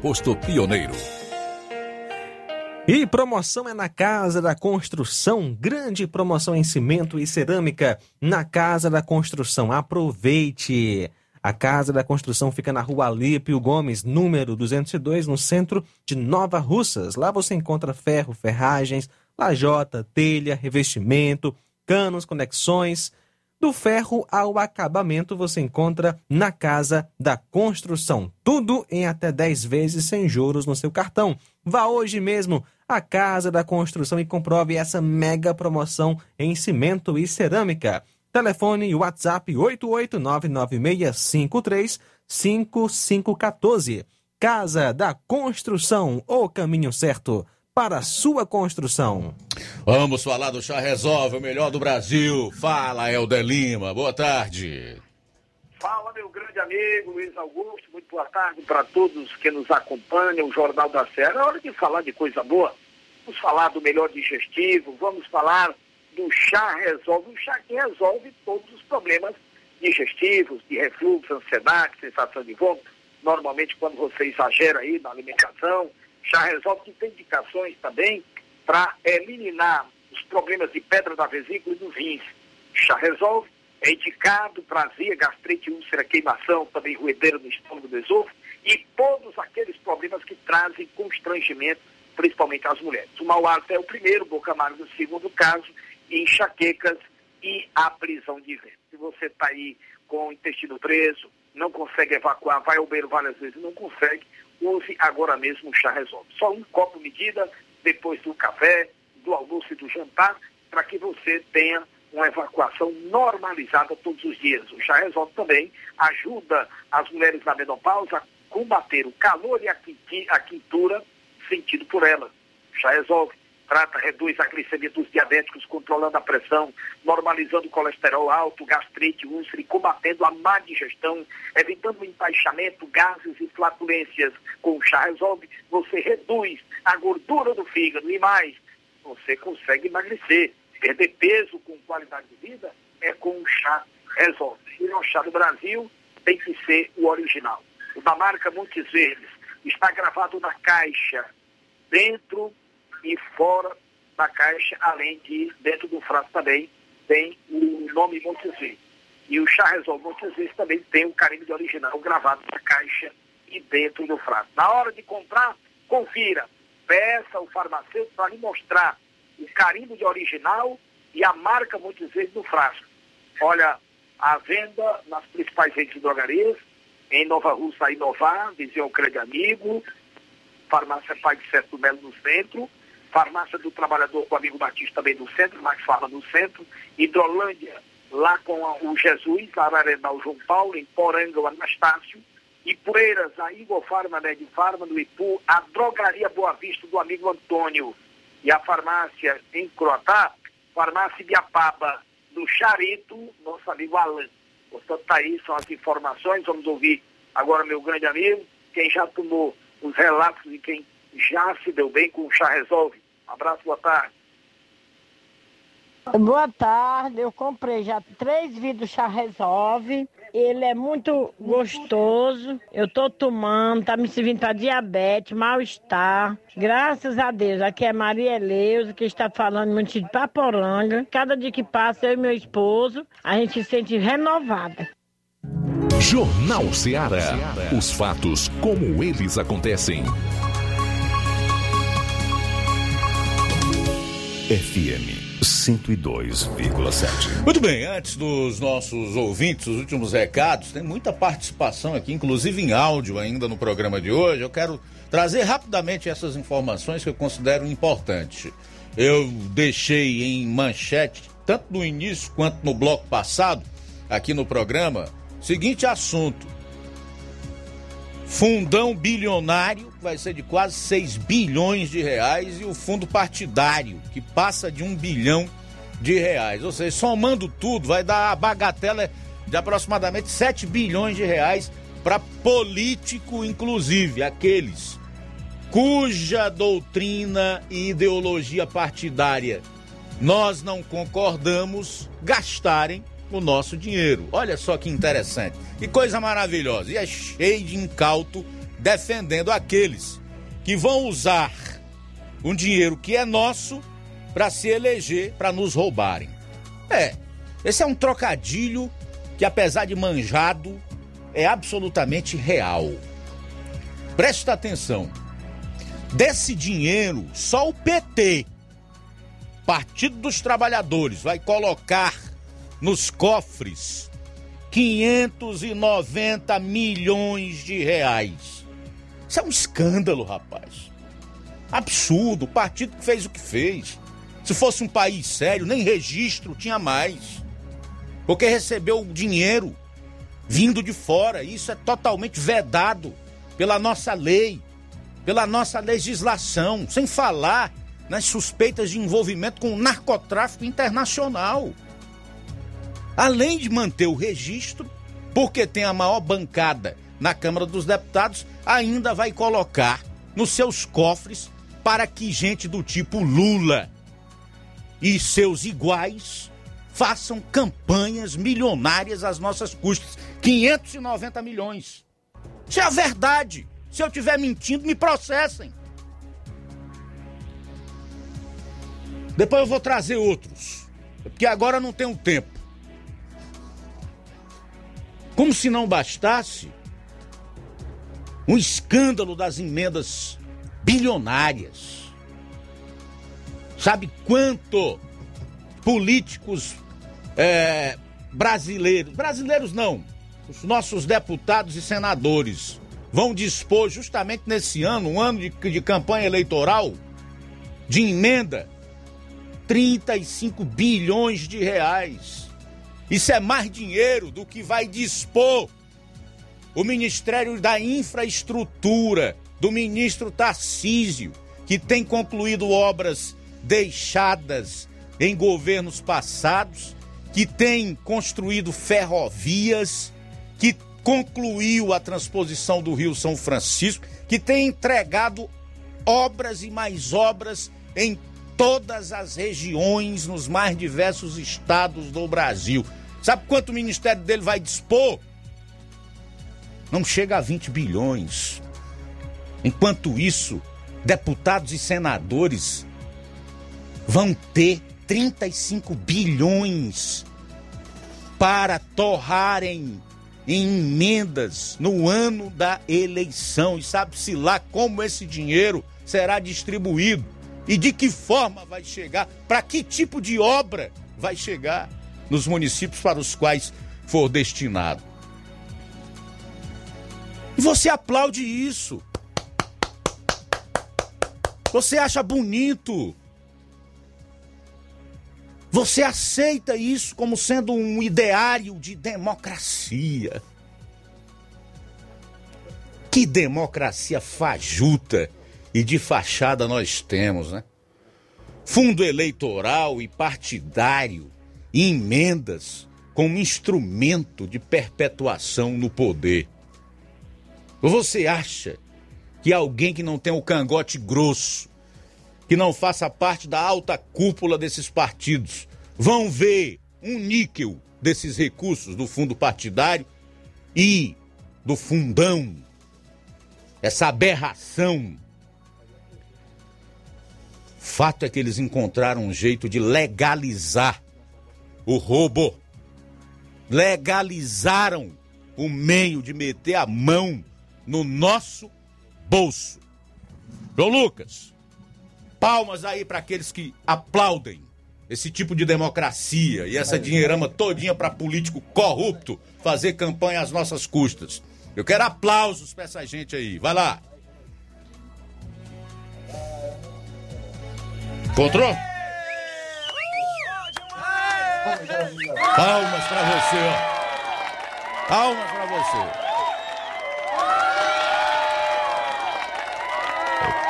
[SPEAKER 24] posto Pioneiro.
[SPEAKER 3] E promoção é na Casa da Construção. Grande promoção em cimento e cerâmica na Casa da Construção. Aproveite! A Casa da Construção fica na rua Alípio Gomes, número 202, no centro de Nova Russas. Lá você encontra ferro, ferragens, lajota, telha, revestimento, canos, conexões. Do ferro ao acabamento você encontra na Casa da Construção. Tudo em até 10 vezes sem juros no seu cartão. Vá hoje mesmo à Casa da Construção e comprove essa mega promoção em cimento e cerâmica. Telefone e WhatsApp 88996535514. Casa da Construção, o caminho certo para a sua construção.
[SPEAKER 2] Vamos falar do Chá Resolve, o melhor do Brasil. Fala, Helder Lima. Boa tarde.
[SPEAKER 25] Fala, meu grande amigo Luiz Augusto. Muito boa tarde para todos que nos acompanham. O Jornal da Serra. É hora de falar de coisa boa. Vamos falar do melhor digestivo. Vamos falar do Chá Resolve. Um chá que resolve todos os problemas digestivos, de refluxo, ansiedade, sensação de vômito. Normalmente, quando você exagera aí na alimentação, chá resolve que tem indicações também para eliminar os problemas de pedra da vesícula e dos rins. Chá resolve é indicado para azia, gastrite, úlcera, queimação, também ruedeira no estômago do esôfago e todos aqueles problemas que trazem constrangimento, principalmente às mulheres. O mau hálito é o primeiro, boca amarga o segundo caso, e enxaquecas e a prisão de vento. Se você está aí com o intestino preso, não consegue evacuar, vai ao banheiro várias vezes, não consegue, use agora mesmo o chá resolve. Só um copo medida depois do café, do almoço e do jantar, para que você tenha uma evacuação normalizada todos os dias. O chá resolve também ajuda as mulheres na menopausa a combater o calor e a quintura sentido por elas. O chá resolve trata, reduz a glicemia dos diabéticos, controlando a pressão, normalizando o colesterol alto, gastrite, úlcera e combatendo a má digestão, evitando o empaixamento, gases e flatulências. Com o chá resolve, você reduz a gordura do fígado e mais, você consegue emagrecer. Perder peso com qualidade de vida é com o chá resolve. E o chá do Brasil tem que ser o original. O da marca Montes Verdes está gravado na caixa, dentro e fora da caixa, além de dentro do frasco também tem o nome Montes Verdes. E o chá Resolve Montes Verdes também tem o carimbo de original gravado na caixa e dentro do frasco. Na hora de comprar, confira, peça o farmacêutico para lhe mostrar o carimbo de original e a marca Montes Verdes no frasco. Olha, a venda nas principais redes de drogarias, em Nova Russa, Inovar, Visão Crédito Amigo, Farmácia Pai de Certo Melo no centro, Farmácia do Trabalhador com o amigo Batista também do centro, mais Farma do centro. Hidrolândia, lá com o Jesus, Ararendá, o João Paulo, em Poranga, o Anastácio. E Poeiras, a Igor Farma, Med Farma, do Ipu, a Drogaria Boa Vista do amigo Antônio. E a farmácia em Croatá, Farmácia Biapaba, do Charito, nosso amigo Alan. Portanto, tá aí, são as informações. Vamos ouvir agora meu grande amigo, quem já tomou os relatos de quem já se deu bem com o Chá Resolve. Um abraço, boa tarde.
[SPEAKER 26] Boa tarde, eu comprei já três vidros chá resolve. Ele é muito gostoso. Eu tô tomando, tá me servindo para diabetes, mal-estar. Graças a Deus. Aqui é Maria Eleusa, que está falando muito de Paporanga. Cada dia que passa, eu e meu esposo, a gente se sente renovada.
[SPEAKER 10] Jornal Ceará. Os fatos como eles acontecem. FM 102,7.
[SPEAKER 2] Muito bem, antes dos nossos ouvintes, os últimos recados, tem muita participação aqui, inclusive em áudio ainda no programa de hoje. Eu quero trazer rapidamente essas informações que eu considero importantes. Eu deixei em manchete, tanto no início quanto no bloco passado, aqui no programa, seguinte assunto: fundão bilionário vai ser de quase 6 bilhões de reais e o fundo partidário, que passa de um bilhão de reais. Ou seja, somando tudo, vai dar a bagatela de aproximadamente 7 bilhões de reais para político, inclusive, aqueles cuja doutrina e ideologia partidária nós não concordamos gastarem o nosso dinheiro. Olha só que interessante. Que coisa maravilhosa. E é cheio de incauto defendendo aqueles que vão usar um dinheiro que é nosso para se eleger, para nos roubarem. É, esse é um trocadilho que, apesar de manjado, é absolutamente real. Presta atenção. Desse dinheiro, só o PT, Partido dos Trabalhadores, vai colocar nos cofres 590 milhões de reais. Isso é um escândalo, rapaz. Absurdo. O partido que fez o que fez. Se fosse um país sério, nem registro tinha mais. Porque recebeu dinheiro vindo de fora. Isso é totalmente vedado pela nossa lei, pela nossa legislação. Sem falar nas suspeitas de envolvimento com o narcotráfico internacional. Além de manter o registro, porque tem a maior bancada na Câmara dos Deputados, ainda vai colocar nos seus cofres para que gente do tipo Lula e seus iguais façam campanhas milionárias às nossas custas. 590 milhões. Isso é a verdade. Se eu estiver mentindo, me processem. Depois eu vou trazer outros. Porque agora não tenho tempo. Como se não bastasse um escândalo das emendas bilionárias. Sabe quanto políticos é, brasileiros, brasileiros não, os nossos deputados e senadores vão dispor justamente nesse ano, um ano de, de campanha eleitoral, de emenda, 35 bilhões de reais. Isso é mais dinheiro do que vai dispor o Ministério da Infraestrutura, do ministro Tarcísio, que tem concluído obras deixadas em governos passados, que tem construído ferrovias, que concluiu a transposição do Rio São Francisco, que tem entregado obras e mais obras em todas as regiões, nos mais diversos estados do Brasil. Sabe quanto o ministério dele vai dispor? Não chega a 20 bilhões. Enquanto isso, deputados e senadores vão ter 35 bilhões para torrarem em emendas no ano da eleição. E sabe-se lá como esse dinheiro será distribuído e de que forma vai chegar, para que tipo de obra vai chegar nos municípios para os quais for destinado. E você aplaude isso. Você acha bonito? Você aceita isso como sendo um ideário de democracia? Que democracia fajuta e de fachada nós temos, né? Fundo eleitoral e partidário emendas como instrumento de perpetuação no poder. Você acha que alguém que não tem o cangote grosso, que não faça parte da alta cúpula desses partidos, vão ver um níquel desses recursos do fundo partidário e do fundão, essa aberração. Fato é que eles encontraram um jeito de legalizar o roubo. Legalizaram o meio de meter a mão no nosso bolso. João Lucas, palmas aí para aqueles que aplaudem esse tipo de democracia e essa dinheirama todinha para político corrupto fazer campanha às nossas custas. Eu quero aplausos para essa gente aí. Vai lá. Encontrou? Palmas para você, ó. Palmas para você.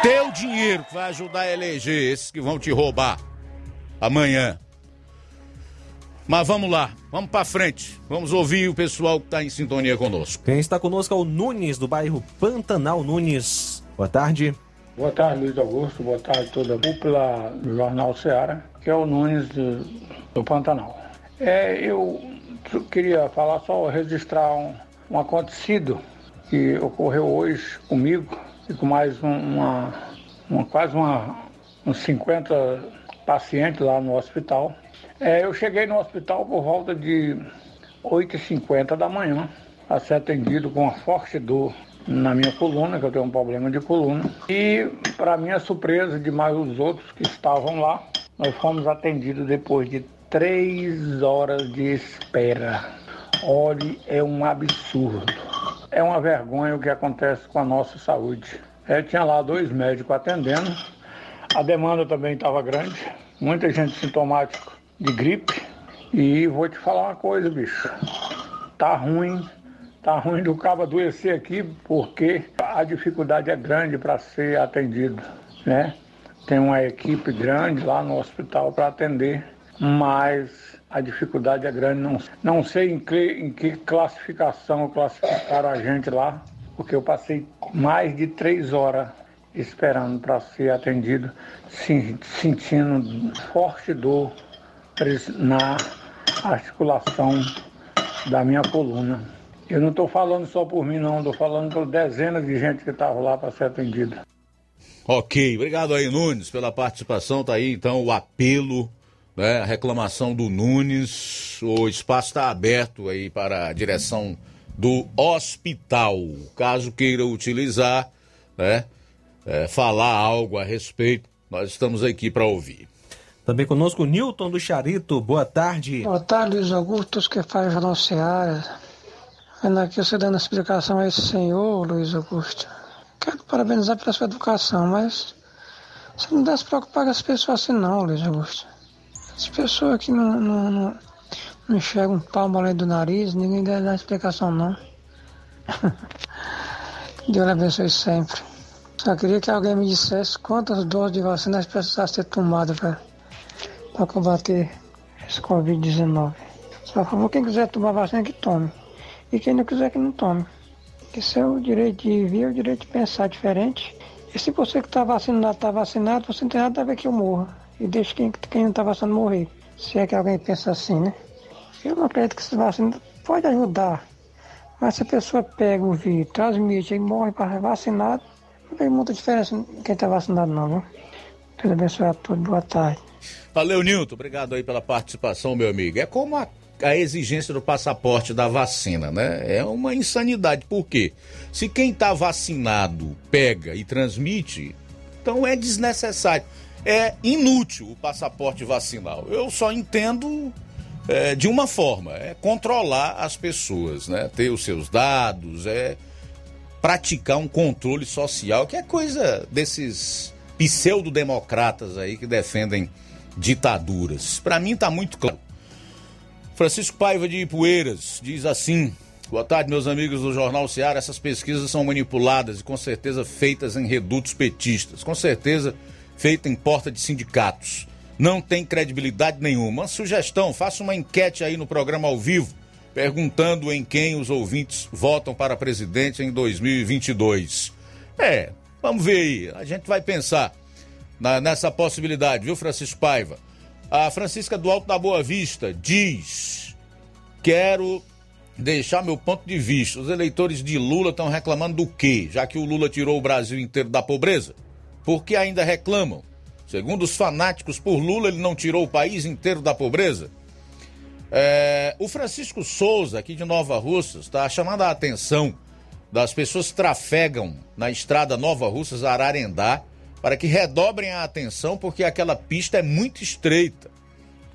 [SPEAKER 2] Teu dinheiro que vai ajudar a eleger esses que vão te roubar amanhã. Mas vamos lá, vamos para frente. Vamos ouvir o pessoal que está em sintonia conosco.
[SPEAKER 3] Quem está conosco é o Nunes, do bairro Pantanal Nunes. Boa tarde,
[SPEAKER 27] Luiz Augusto. Boa tarde, toda a cúpula do Jornal Ceará, que é o Nunes do, do Pantanal. É, eu queria falar só, registrar um, um acontecido que ocorreu hoje comigo e com mais um, uma, uma, quase uma, uns 50 pacientes lá no hospital. É, eu cheguei no hospital por volta de 8h50 da manhã a ser atendido com uma forte dor na minha coluna, que eu tenho um problema de coluna. E, para minha surpresa, de mais os outros que estavam lá, nós fomos atendidos depois de três horas de espera. Olhe, é um absurdo. É uma vergonha o que acontece com a nossa saúde. É, tinha lá dois médicos atendendo. A demanda também estava grande. Muita gente sintomática de gripe. E vou te falar uma coisa, bicho. Tá ruim. Tá ruim do cabo adoecer aqui porque a dificuldade é grande para ser atendido, né? Tem uma equipe grande lá no hospital para atender, mas a dificuldade é grande. Não, não sei em que, em que classificação classificaram a gente lá, porque eu passei mais de três horas esperando para ser atendido, sentindo forte dor na articulação da minha coluna. Eu não estou falando só por mim, não, estou falando por dezenas de gente que estava lá para ser atendida.
[SPEAKER 2] Ok, obrigado aí, Nunes, pela participação. Tá aí então o apelo, né, a reclamação do Nunes. O espaço está aberto aí para a direção do hospital. Caso queira utilizar, né, é, falar algo a respeito, nós estamos aqui para ouvir.
[SPEAKER 3] Também conosco o Newton do Charito. Boa tarde.
[SPEAKER 28] Boa tarde, Luiz Augusto, que faz o Jornal Seara. Vendo aqui você dando explicação a esse senhor, Luiz Augusto. Quero parabenizar pela sua educação, mas você não deve se preocupar com as pessoas assim não, Luiz Augusto. As pessoas que não, não, não, não enxergam um palmo além do nariz, ninguém deve dar explicação não. Deus abençoe sempre. Só queria que alguém me dissesse quantas doses de vacina precisavam ser tomadas para combater esse Covid-19. Por favor, quem quiser tomar vacina, que tome. E quem não quiser, que não tome. Esse é o direito de vir, é o direito de pensar diferente. E se você que está vacinado está vacinado, você não tem nada a ver que eu morra. E deixe quem, quem não está vacinado morrer. Se é que alguém pensa assim, né? Eu não acredito que esse vacina pode ajudar. Mas se a pessoa pega o vírus, transmite e morre para vacinado, não tem muita diferença quem está vacinado não, viu? Deus abençoe a todos. Boa tarde.
[SPEAKER 2] Valeu, Nilton. Obrigado aí pela participação, meu amigo. É como a a exigência do passaporte da vacina, né? É uma insanidade. Por quê? Se quem está vacinado pega e transmite, então é desnecessário. É inútil o passaporte vacinal. Eu só entendo é, de uma forma: é controlar as pessoas, né? Ter os seus dados, é praticar um controle social, que é coisa desses pseudo-democratas aí que defendem ditaduras. Para mim tá muito claro. Francisco Paiva de Ipueiras diz assim: Boa tarde, meus amigos do Jornal Ceará. Essas pesquisas são manipuladas e com certeza feitas em redutos petistas, com certeza feitas em porta de sindicatos. Não tem credibilidade nenhuma. Uma sugestão: faça uma enquete aí no programa ao vivo, perguntando em quem os ouvintes votam para presidente em 2022. É, vamos ver aí. A gente vai pensar na, nessa possibilidade, viu, Francisco Paiva? A Francisca do Alto da Boa Vista diz: Quero deixar meu ponto de vista. Os eleitores de Lula estão reclamando do quê? Já que o Lula tirou o Brasil inteiro da pobreza? Por que ainda reclamam? Segundo os fanáticos por Lula, ele não tirou o país inteiro da pobreza? É, o Francisco Souza, aqui de Nova Russas, está chamando a atenção das pessoas que trafegam na estrada Nova Russas Ararendá para que redobrem a atenção, porque aquela pista é muito estreita.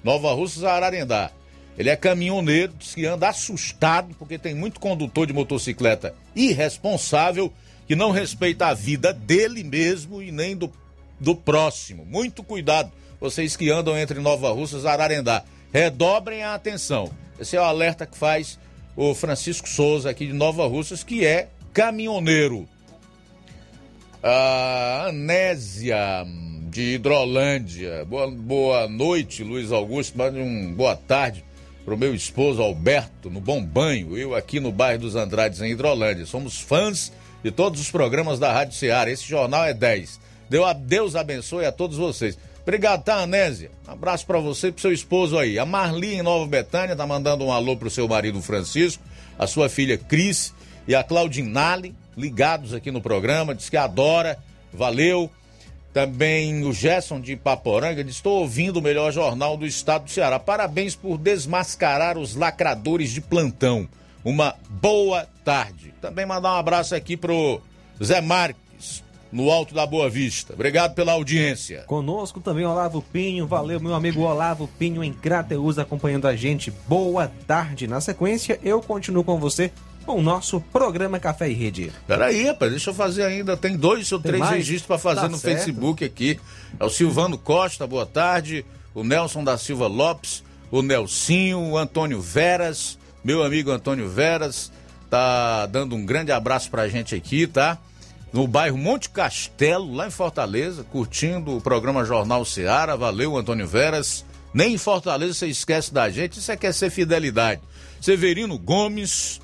[SPEAKER 2] Nova Russas Ararendá. Ele é caminhoneiro, diz que anda assustado, porque tem muito condutor de motocicleta irresponsável que não respeita a vida dele mesmo e nem do, do próximo. Muito cuidado, vocês que andam entre Nova Russas e Ararendá. Redobrem a atenção. Esse é o alerta que faz o Francisco Souza aqui de Nova Russas, que é caminhoneiro. A Anésia de Hidrolândia. Boa, boa noite, Luiz Augusto. Mande um boa tarde pro meu esposo Alberto, no Bom Banho. Eu aqui no bairro dos Andrades, em Hidrolândia. Somos fãs de todos os programas da Rádio Ceará. Esse jornal é 10. Deus abençoe a todos vocês. Obrigado, tá, Anésia? Um abraço para você e pro seu esposo aí. A Marli, em Nova Betânia, tá mandando um alô pro seu marido Francisco, a sua filha Cris e a Claudinale, ligados aqui no programa, diz que adora, valeu. Também o Gerson de Paporanga diz: Estou ouvindo o melhor jornal do estado do Ceará. Parabéns por desmascarar os lacradores de plantão. Uma boa tarde. Também mandar um abraço aqui pro Zé Marques, no Alto da Boa Vista. Obrigado pela audiência.
[SPEAKER 3] Conosco também Olavo Pinho. Valeu, meu amigo Olavo Pinho em Crateus acompanhando a gente. Boa tarde. Na sequência, eu continuo com você com o nosso programa Café e Rede.
[SPEAKER 2] Peraí, rapaz, deixa eu fazer ainda. Tem dois ou três mais? registros para fazer tá no certo. Facebook aqui. É o Silvano Costa, boa tarde. O Nelson da Silva Lopes, o Nelsinho, o Antônio Veras, meu amigo Antônio Veras, tá dando um grande abraço pra gente aqui, tá? No bairro Monte Castelo, lá em Fortaleza, curtindo o programa Jornal Seara. Valeu, Antônio Veras. Nem em Fortaleza você esquece da gente, isso é quer ser fidelidade. Severino Gomes,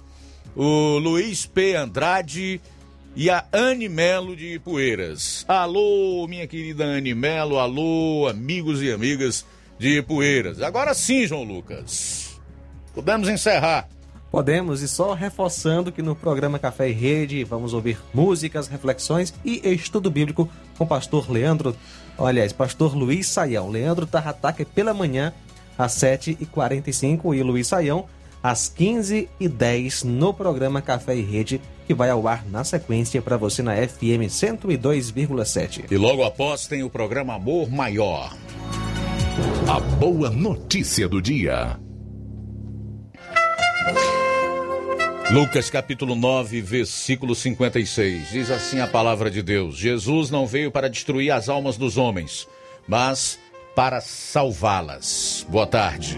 [SPEAKER 2] o Luiz P. Andrade e a Anne Melo de Poeiras. Alô, minha querida Anne Melo, alô, amigos e amigas de Poeiras. Agora sim, João Lucas. Podemos encerrar.
[SPEAKER 3] Podemos, e só reforçando que no programa Café e Rede vamos ouvir músicas, reflexões e estudo bíblico com o pastor Leandro, aliás, pastor Luiz Saião. Leandro Tarrataque pela manhã às 7h45 e Luiz Saião às 15h10 no programa Café e Rede, que vai ao ar na sequência para você na FM 102,7.
[SPEAKER 2] E logo após tem o programa Amor Maior.
[SPEAKER 10] A boa notícia do dia.
[SPEAKER 2] Lucas capítulo 9, versículo 56. Diz assim a palavra de Deus: Jesus não veio para destruir as almas dos homens, mas para salvá-las. Boa tarde.